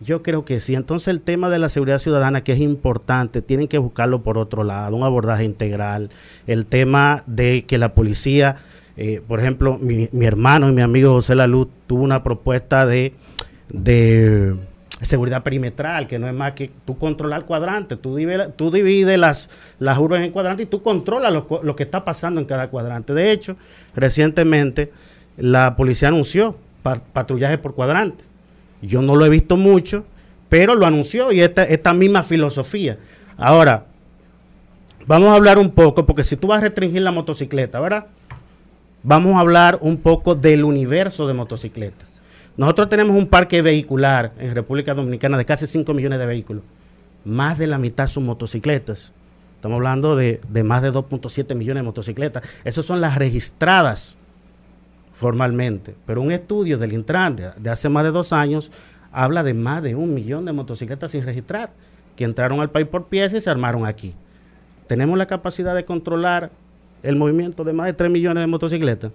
Yo creo que sí. Entonces el tema de la seguridad ciudadana, que es importante, tienen que buscarlo por otro lado, un abordaje integral. El tema de que la policía, eh, por ejemplo, mi, hermano y mi amigo José Laluz tuvo una propuesta de, seguridad perimetral, que no es más que tú controlar cuadrante, tú divides, tú divides las, las urbes en cuadrantes y tú controlas lo, lo que está pasando en cada cuadrante. De hecho, recientemente la policía anunció pa- patrullaje por cuadrante. Yo no lo he visto mucho, pero lo anunció y esta, misma filosofía. Ahora, vamos a hablar un poco, porque si tú vas a restringir la motocicleta, ¿verdad? Vamos a hablar un poco del universo de motocicletas. Nosotros tenemos un parque vehicular en República Dominicana de casi 5 millones de vehículos. Más de la mitad son motocicletas. Estamos hablando de, de más de 2.7 millones de motocicletas. Esas son las registradas formalmente. Pero un estudio del Intran de, de hace más de dos años habla de más de un millón de motocicletas sin registrar, que entraron al país por pieza y se armaron aquí. tenemos la capacidad de controlar el movimiento de más de 3 millones de motocicletas,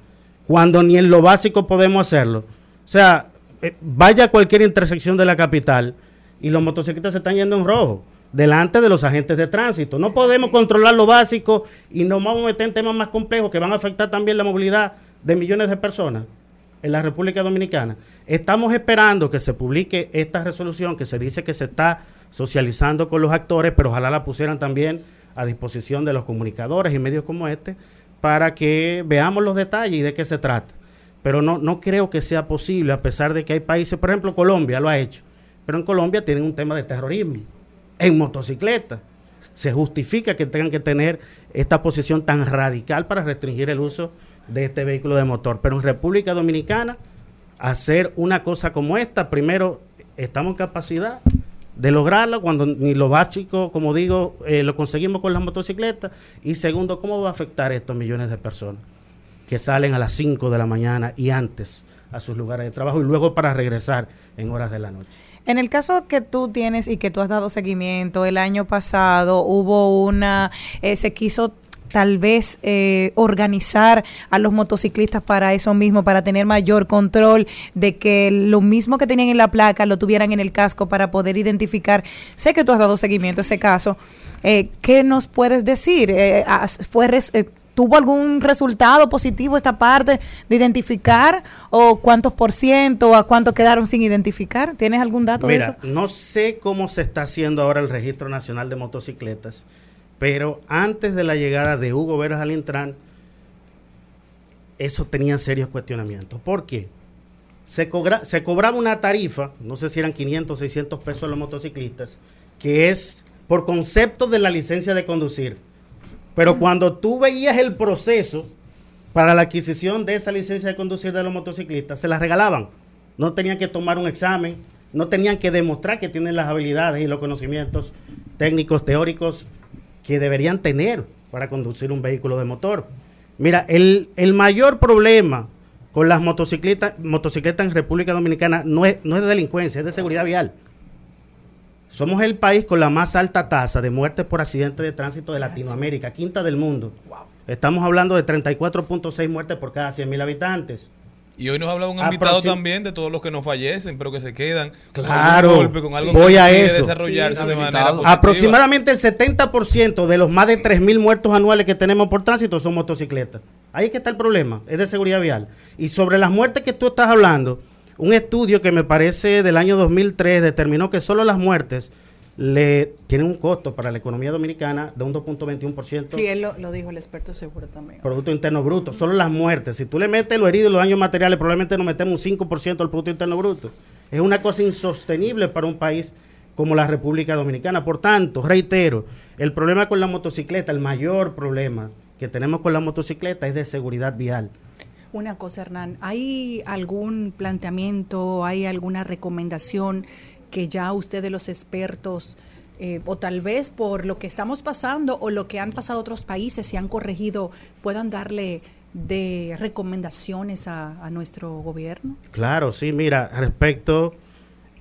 cuando ni en lo básico podemos hacerlo. O sea, eh, vaya a cualquier intersección de la capital y los motocicletas se están yendo en rojo delante de los agentes de tránsito. No podemos controlar lo básico y nos vamos a meter en temas más complejos que van a afectar también la movilidad de millones de personas en la República Dominicana. Estamos esperando que se publique esta resolución que se dice que se está socializando con los actores, pero ojalá la pusieran también a disposición de los comunicadores y medios como este para que veamos los detalles y de qué se trata. Pero no, no creo que sea posible, a pesar de que hay países, por ejemplo, Colombia lo ha hecho, pero en Colombia tienen un tema de terrorismo en motocicleta. Se justifica que tengan que tener esta posición tan radical para restringir el uso este vehículo de motor. Pero en República Dominicana, hacer una cosa como esta, primero, estamos en capacidad de lograrla cuando ni lo básico, como digo, eh, lo conseguimos con las motocicletas. Y segundo, ¿cómo va a afectar a estos millones de personas que salen a las 5 de la mañana y antes a sus lugares de trabajo y luego para regresar en horas de la noche? En el caso que tú tienes y que tú has dado seguimiento, el año pasado hubo una, eh, se quiso tal vez eh, organizar a los motociclistas para eso mismo, para tener mayor control de que lo mismo que tenían en la placa lo tuvieran en el casco para poder identificar. Sé que tú has dado seguimiento a ese caso. Eh, ¿Qué nos puedes decir? Eh, has- ¿Fue res- eh, ¿Tuvo algún resultado positivo esta parte de identificar? ¿O cuántos por ciento? ¿A cuántos quedaron sin identificar? ¿Tienes algún dato de Mira, eso? no sé cómo se está haciendo ahora el Registro Nacional de Motocicletas, pero antes de la llegada de Hugo Veras al Intran, eso tenía serios cuestionamientos. ¿Por qué? Se, cobra- se cobraba una tarifa, no sé si eran 500 o 600 pesos a los motociclistas, que es por concepto de la licencia de conducir. Pero cuando tú veías el proceso para la adquisición de esa licencia de conducir de los motociclistas, se la regalaban. No tenían que tomar un examen, no tenían que demostrar que tienen las habilidades y los conocimientos técnicos, teóricos que deberían tener para conducir un vehículo de motor. Mira, el, el mayor problema con las motocicletas, motocicletas en República Dominicana no es, no es de delincuencia, es de seguridad vial. Somos el país con la más alta tasa de muertes por accidentes de tránsito de Latinoamérica, quinta del mundo. Estamos hablando de 34.6 muertes por cada 100.000 habitantes. Y hoy nos habla un invitado Aproxim- también de todos los que no fallecen, pero que se quedan con Claro, algún golpe, con algo voy que a impide eso. desarrollarse de manera positiva. Aproximadamente el 70% de los más de 3.000 muertos anuales que tenemos por tránsito son motocicletas. Ahí es que está el problema, es de seguridad vial. Y sobre las muertes que tú estás hablando, un estudio que me parece del año 2003 determinó que solo las muertes le tienen un costo para la economía dominicana de un 2.21%. Sí, él lo, lo dijo el experto seguro también. Producto Interno Bruto, solo las muertes. Si tú le metes los heridos y los daños materiales, probablemente nos metemos un 5% del Producto Interno Bruto. Es una cosa insostenible para un país como la República Dominicana. Por tanto, reitero, el problema con la motocicleta, el mayor problema que tenemos con la motocicleta es de seguridad vial. Una cosa, Hernán, ¿hay algún planteamiento, hay alguna recomendación que ya ustedes los expertos, eh, o tal vez por lo que estamos pasando o lo que han pasado otros países y han corregido, puedan darle de recomendaciones a, nuestro gobierno? Claro, sí, mira, respecto,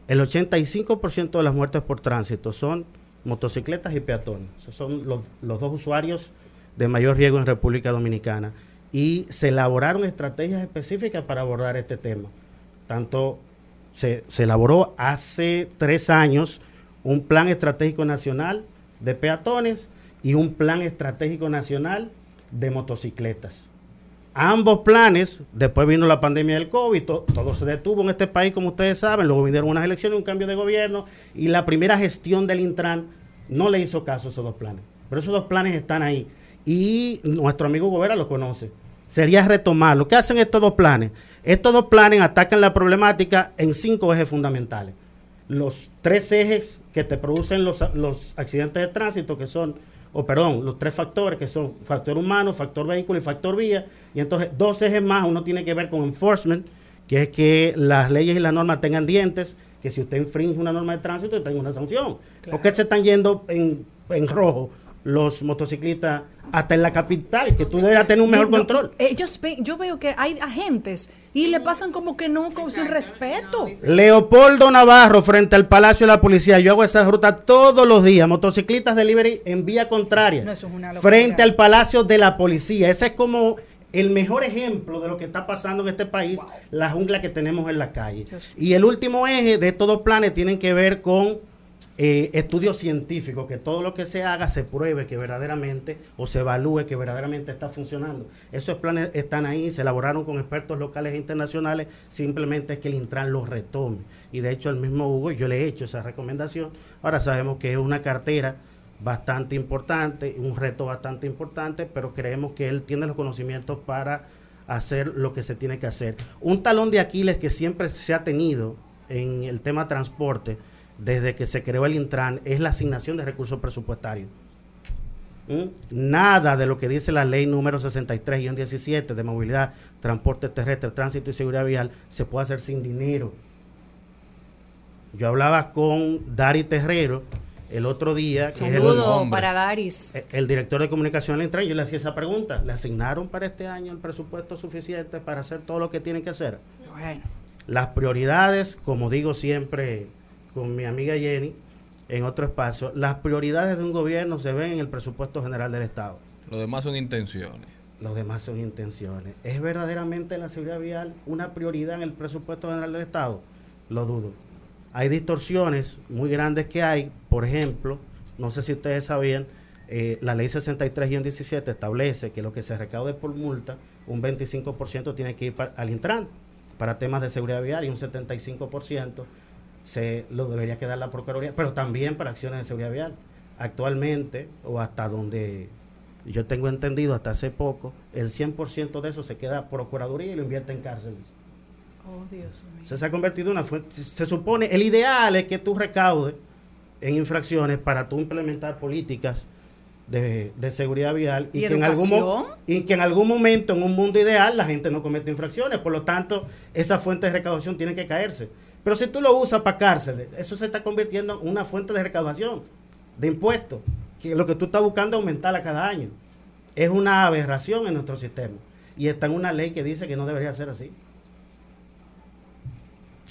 el 85% de las muertes por tránsito son motocicletas y peatones. Esos son los, los dos usuarios de mayor riesgo en República Dominicana. Y se elaboraron estrategias específicas para abordar este tema. Tanto se, elaboró hace tres años un plan estratégico nacional de peatones y un plan estratégico nacional de motocicletas. Ambos planes, después vino la pandemia del COVID, to- todo se detuvo en este país, como ustedes saben, luego vinieron unas elecciones, un cambio de gobierno, y la primera gestión del Intran no le hizo caso a esos dos planes. Pero esos dos planes están ahí. Y nuestro amigo Gobera lo conoce. Sería retomarlo. ¿Qué hacen estos dos planes? Estos dos planes atacan la problemática en cinco ejes fundamentales. Los tres ejes que te producen los, los accidentes de tránsito, que son o perdón, los tres factores que son factor humano, factor vehículo y factor vía. Y entonces dos ejes más, uno tiene que ver con enforcement, que es que las leyes y las normas tengan dientes, que si usted infringe una norma de tránsito, tenga una sanción. ¿Por qué se están yendo en, en rojo los motociclistas hasta en la capital, que tú deberías tener un mejor No, control. Ellos, ve- yo veo que hay agentes y le pasan como que no, con sin respeto. Leopoldo Navarro frente al Palacio de la Policía. Yo hago esa ruta todos los días. Motociclistas delivery en vía contraria. No, eso es una frente al Palacio de la Policía. Ese es como el mejor ejemplo de lo que está pasando en este país, la jungla que tenemos en la calle. Y el último eje de estos dos planes tienen que ver con eh, estudios científicos, que todo lo que se haga se pruebe que verdaderamente o se evalúe que verdaderamente está funcionando. Esos planes están ahí, se elaboraron con expertos locales e internacionales, simplemente es que el Intran los retome. Y de hecho el mismo Hugo, yo le he hecho esa recomendación. Ahora sabemos que es una cartera bastante importante, un reto bastante importante, pero creemos que él tiene los conocimientos para hacer lo que se tiene que hacer. Un talón de Aquiles que siempre se ha tenido en el tema transporte desde que se creó el Intran es la asignación de recursos presupuestarios. ¿Mm? Nada de lo que dice la ley número 63-17 de movilidad, transporte terrestre, tránsito y seguridad vial se puede hacer sin dinero. Yo hablaba con Dari Terrero el otro día, que es el- para Daris. eh, el director de comunicación del Intran, yo le hacía esa pregunta. ¿Le asignaron para este año el presupuesto suficiente para hacer todo lo que tienen que hacer? Bueno. Las prioridades, como digo siempre con mi amiga Jenny, en otro espacio, las prioridades de un gobierno se ven en el presupuesto general del Estado. Lo demás son intenciones. Los demás son intenciones. ¿Es verdaderamente la seguridad vial una prioridad en el presupuesto general del Estado? Lo dudo. Hay distorsiones muy grandes que hay. Por ejemplo, no sé si ustedes sabían, eh, la ley 63-17 establece que lo que se recaude por multa, un 25% tiene que ir pa- al Intran para temas de seguridad vial y un 75% se lo debería quedar la Procuraduría, pero también para acciones de seguridad vial. Actualmente, o hasta donde yo tengo entendido, hasta hace poco, el 100% de eso se queda Procuraduría y lo invierte en cárceles. Oh, Dios mío. Se, se ha convertido en una fuente. Se, supone, el ideal es que tú recaudes en infracciones para tú implementar políticas de, de seguridad vial ¿Y que, en algún y que en algún momento, en un mundo ideal, la gente no comete infracciones. Por lo tanto, esa fuente de recaudación tiene que caerse. Pero si tú lo usas para cárceles, eso se está convirtiendo en una fuente de recaudación, de impuestos, que lo que tú estás buscando es aumentarla cada año. Es una aberración en nuestro sistema. Y está en una ley que dice que no debería ser así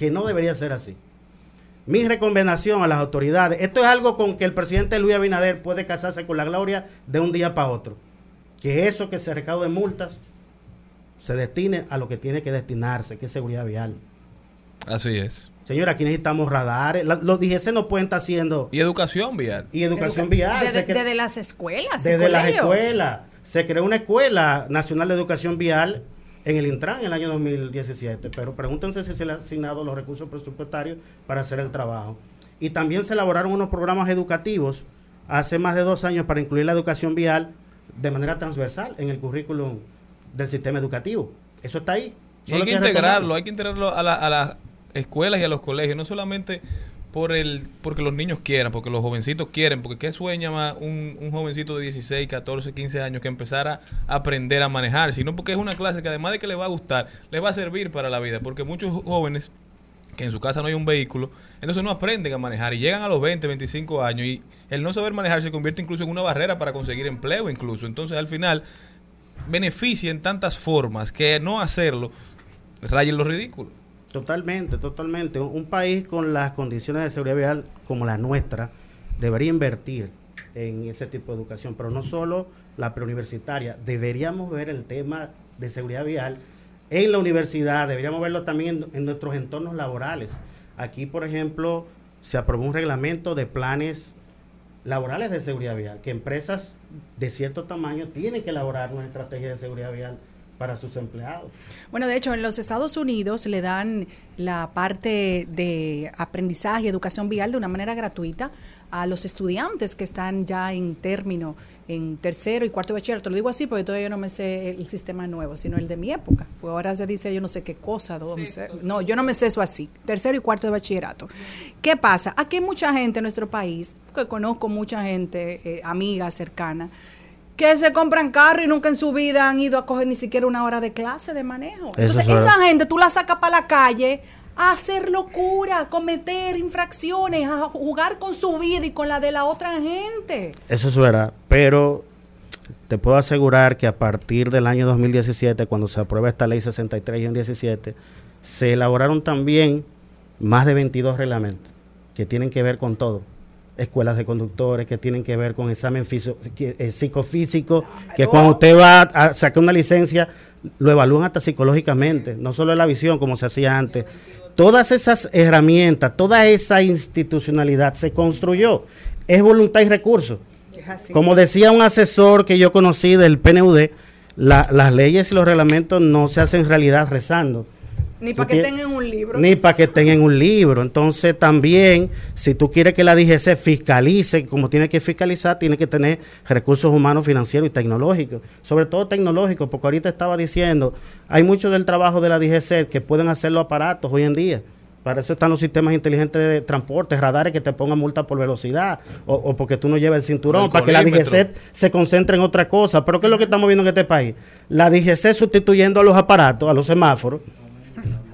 que no debería ser así. Mi recomendación a las autoridades, esto es algo con que el presidente Luis Abinader puede casarse con la gloria de un día para otro. Que eso que se recaude en multas se destine a lo que tiene que destinarse, que es seguridad vial. Así es. Señora, aquí necesitamos radares. La- los DGC no pueden estar haciendo. Y educación vial. Y educación vial. Desde, las escuelas. desde las escuelas. Se creó una escuela nacional de educación vial en el Intran en el año 2017, pero pregúntense si se le han asignado los recursos presupuestarios para hacer el trabajo. Y también se elaboraron unos programas educativos hace más de dos años para incluir la educación vial de manera transversal en el currículum del sistema educativo. Eso está ahí. Y hay que integrarlo, hay que integrarlo a, la- a las escuelas y a los colegios, no solamente por el porque los niños quieran, porque los jovencitos quieren, porque qué sueña más un, un jovencito de 16, 14, 15 años que empezara a aprender a manejar, sino porque es una clase que además de que le va a gustar, le va a servir para la vida, porque muchos jóvenes que en su casa no hay un vehículo, entonces no aprenden a manejar y llegan a los 20, 25 años y el no saber manejar se convierte incluso en una barrera para conseguir empleo incluso. Entonces al final beneficia en tantas formas que no hacerlo rayen lo ridículo. Totalmente, totalmente. Un un país con las condiciones de seguridad vial como la nuestra debería invertir en ese tipo de educación, pero no solo la preuniversitaria. Deberíamos ver el tema de seguridad vial en la universidad, deberíamos verlo también en, en nuestros entornos laborales. Aquí, por ejemplo, se aprobó un reglamento de planes laborales de seguridad vial, que empresas de cierto tamaño tienen que elaborar una estrategia de seguridad vial para sus empleados. Bueno, de hecho, en los Estados Unidos le dan la parte de aprendizaje y educación vial de una manera gratuita a los estudiantes que están ya en término, en tercero y cuarto de bachillerato. Lo digo así porque todavía no me sé el sistema nuevo, sino el de mi época. Pues ahora se dice yo no sé qué cosa. no sé. No, yo no me sé eso así. Tercero y cuarto de bachillerato. ¿Qué pasa? Aquí hay mucha gente en nuestro país, que conozco mucha gente, eh, amiga cercana, que se compran carro y nunca en su vida han ido a coger ni siquiera una hora de clase de manejo. Eso Entonces, es esa verdad. gente tú la sacas para la calle a hacer locura, a cometer infracciones, a jugar con su vida y con la de la otra gente. Eso es verdad, pero te puedo asegurar que a partir del año 2017, cuando se aprueba esta ley 63 y en 17, se elaboraron también más de 22 reglamentos que tienen que ver con todo. Escuelas de conductores que tienen que ver con examen eh, psicofísico, que cuando usted va a sacar una licencia, lo evalúan hasta psicológicamente, no solo la visión como se hacía antes. Todas esas herramientas, toda esa institucionalidad se construyó. Es voluntad y recursos. Como decía un asesor que yo conocí del PNUD, la- las leyes y los reglamentos no se hacen realidad rezando. Ni para que tengan un libro. Ni para que estén en un libro. Entonces también, si tú quieres que la DGC fiscalice, como tiene que fiscalizar, tiene que tener recursos humanos, financieros y tecnológicos. Sobre todo tecnológicos, porque ahorita estaba diciendo, hay mucho del trabajo de la DGC que pueden hacer los aparatos hoy en día. Para eso están los sistemas inteligentes de transporte, radares que te pongan multa por velocidad o, o porque tú no llevas el cinturón, El para que la. DGC se concentre en otra cosa. Pero ¿qué es lo que estamos viendo en este país? La DGC sustituyendo a los aparatos, a los semáforos.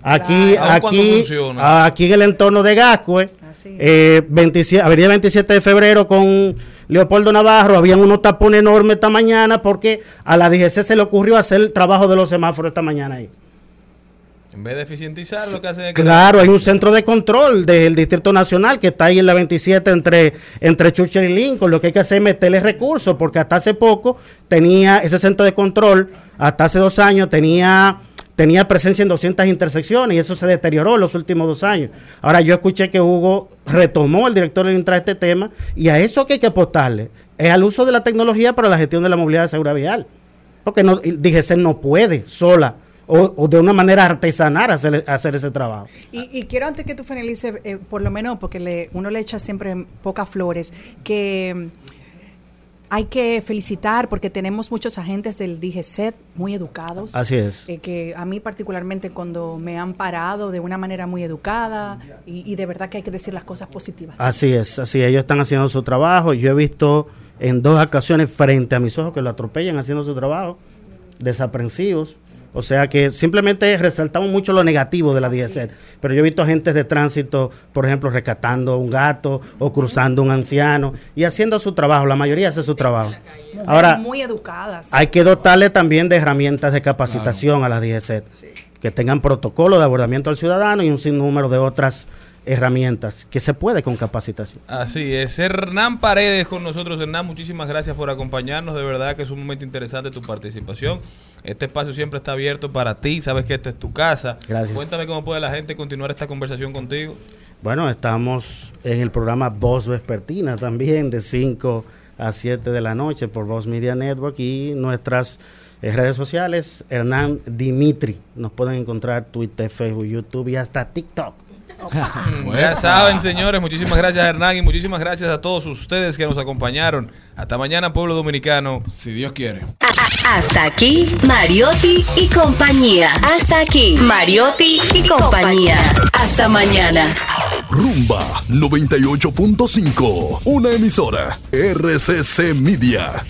Aquí, aquí, funciona. aquí en el entorno de Gascue, eh, 27, Avenida 27 de febrero con Leopoldo Navarro, habían unos tapones enormes esta mañana porque a la DGC se le ocurrió hacer el trabajo de los semáforos esta mañana ahí. En vez de eficientizar, lo que hacen es que- Claro, hay un centro de control del Distrito Nacional que está ahí en la 27 entre, entre Churchill y Lincoln. Lo que hay que hacer es meterle recursos, porque hasta hace poco tenía ese centro de control, hasta hace dos años tenía, tenía presencia en 200 intersecciones y eso se deterioró en los últimos dos años. Ahora yo escuché que Hugo retomó el director del Intra este tema y a eso que hay que apostarle, es al uso de la tecnología para la gestión de la movilidad de seguridad vial. Porque no, DGC no puede sola o, de una manera artesanal hacer, hacer ese trabajo. Y, quiero antes que tú finalices, eh, por lo menos porque le, uno le echa siempre pocas flores, que hay que felicitar porque tenemos muchos agentes del DGCET muy educados. Así es. eh, que a mí particularmente cuando me han parado de una manera muy educada y, y de verdad que hay que decir las cosas positivas. Así es, así ellos están haciendo su trabajo. Yo he visto en dos ocasiones frente a mis ojos que lo atropellan haciendo su trabajo, desaprensivos. O sea que simplemente resaltamos mucho lo negativo de la DGC. Pero yo he visto agentes de tránsito, por ejemplo, rescatando a un gato o cruzando a un anciano y haciendo su trabajo. La mayoría hace su trabajo. Ahora, muy educadas. hay que dotarle también de herramientas de capacitación a las DGC, que tengan protocolo de abordamiento al ciudadano y un sinnúmero de otras herramientas que se puede con capacitación. Así es. Hernán Paredes con nosotros. Hernán, muchísimas gracias por acompañarnos. De verdad que es un momento interesante tu participación. Este espacio siempre está abierto para ti. Sabes que esta es tu casa. Gracias. Cuéntame cómo puede la gente continuar esta conversación contigo. Bueno, estamos en el programa Voz Vespertina también de 5 a 7 de la noche por Voz Media Network y nuestras eh, redes sociales, Hernán Dimitri. Nos pueden encontrar Twitter, Facebook, YouTube y hasta TikTok. Ya saben, señores, muchísimas gracias Hernán y muchísimas gracias a todos ustedes que nos acompañaron. Hasta mañana, pueblo dominicano, si Dios quiere. Hasta aquí, Mariotti y compañía. Hasta aquí, Mariotti y compañía. Hasta mañana. Rumba 98.5, una emisora RCC Media.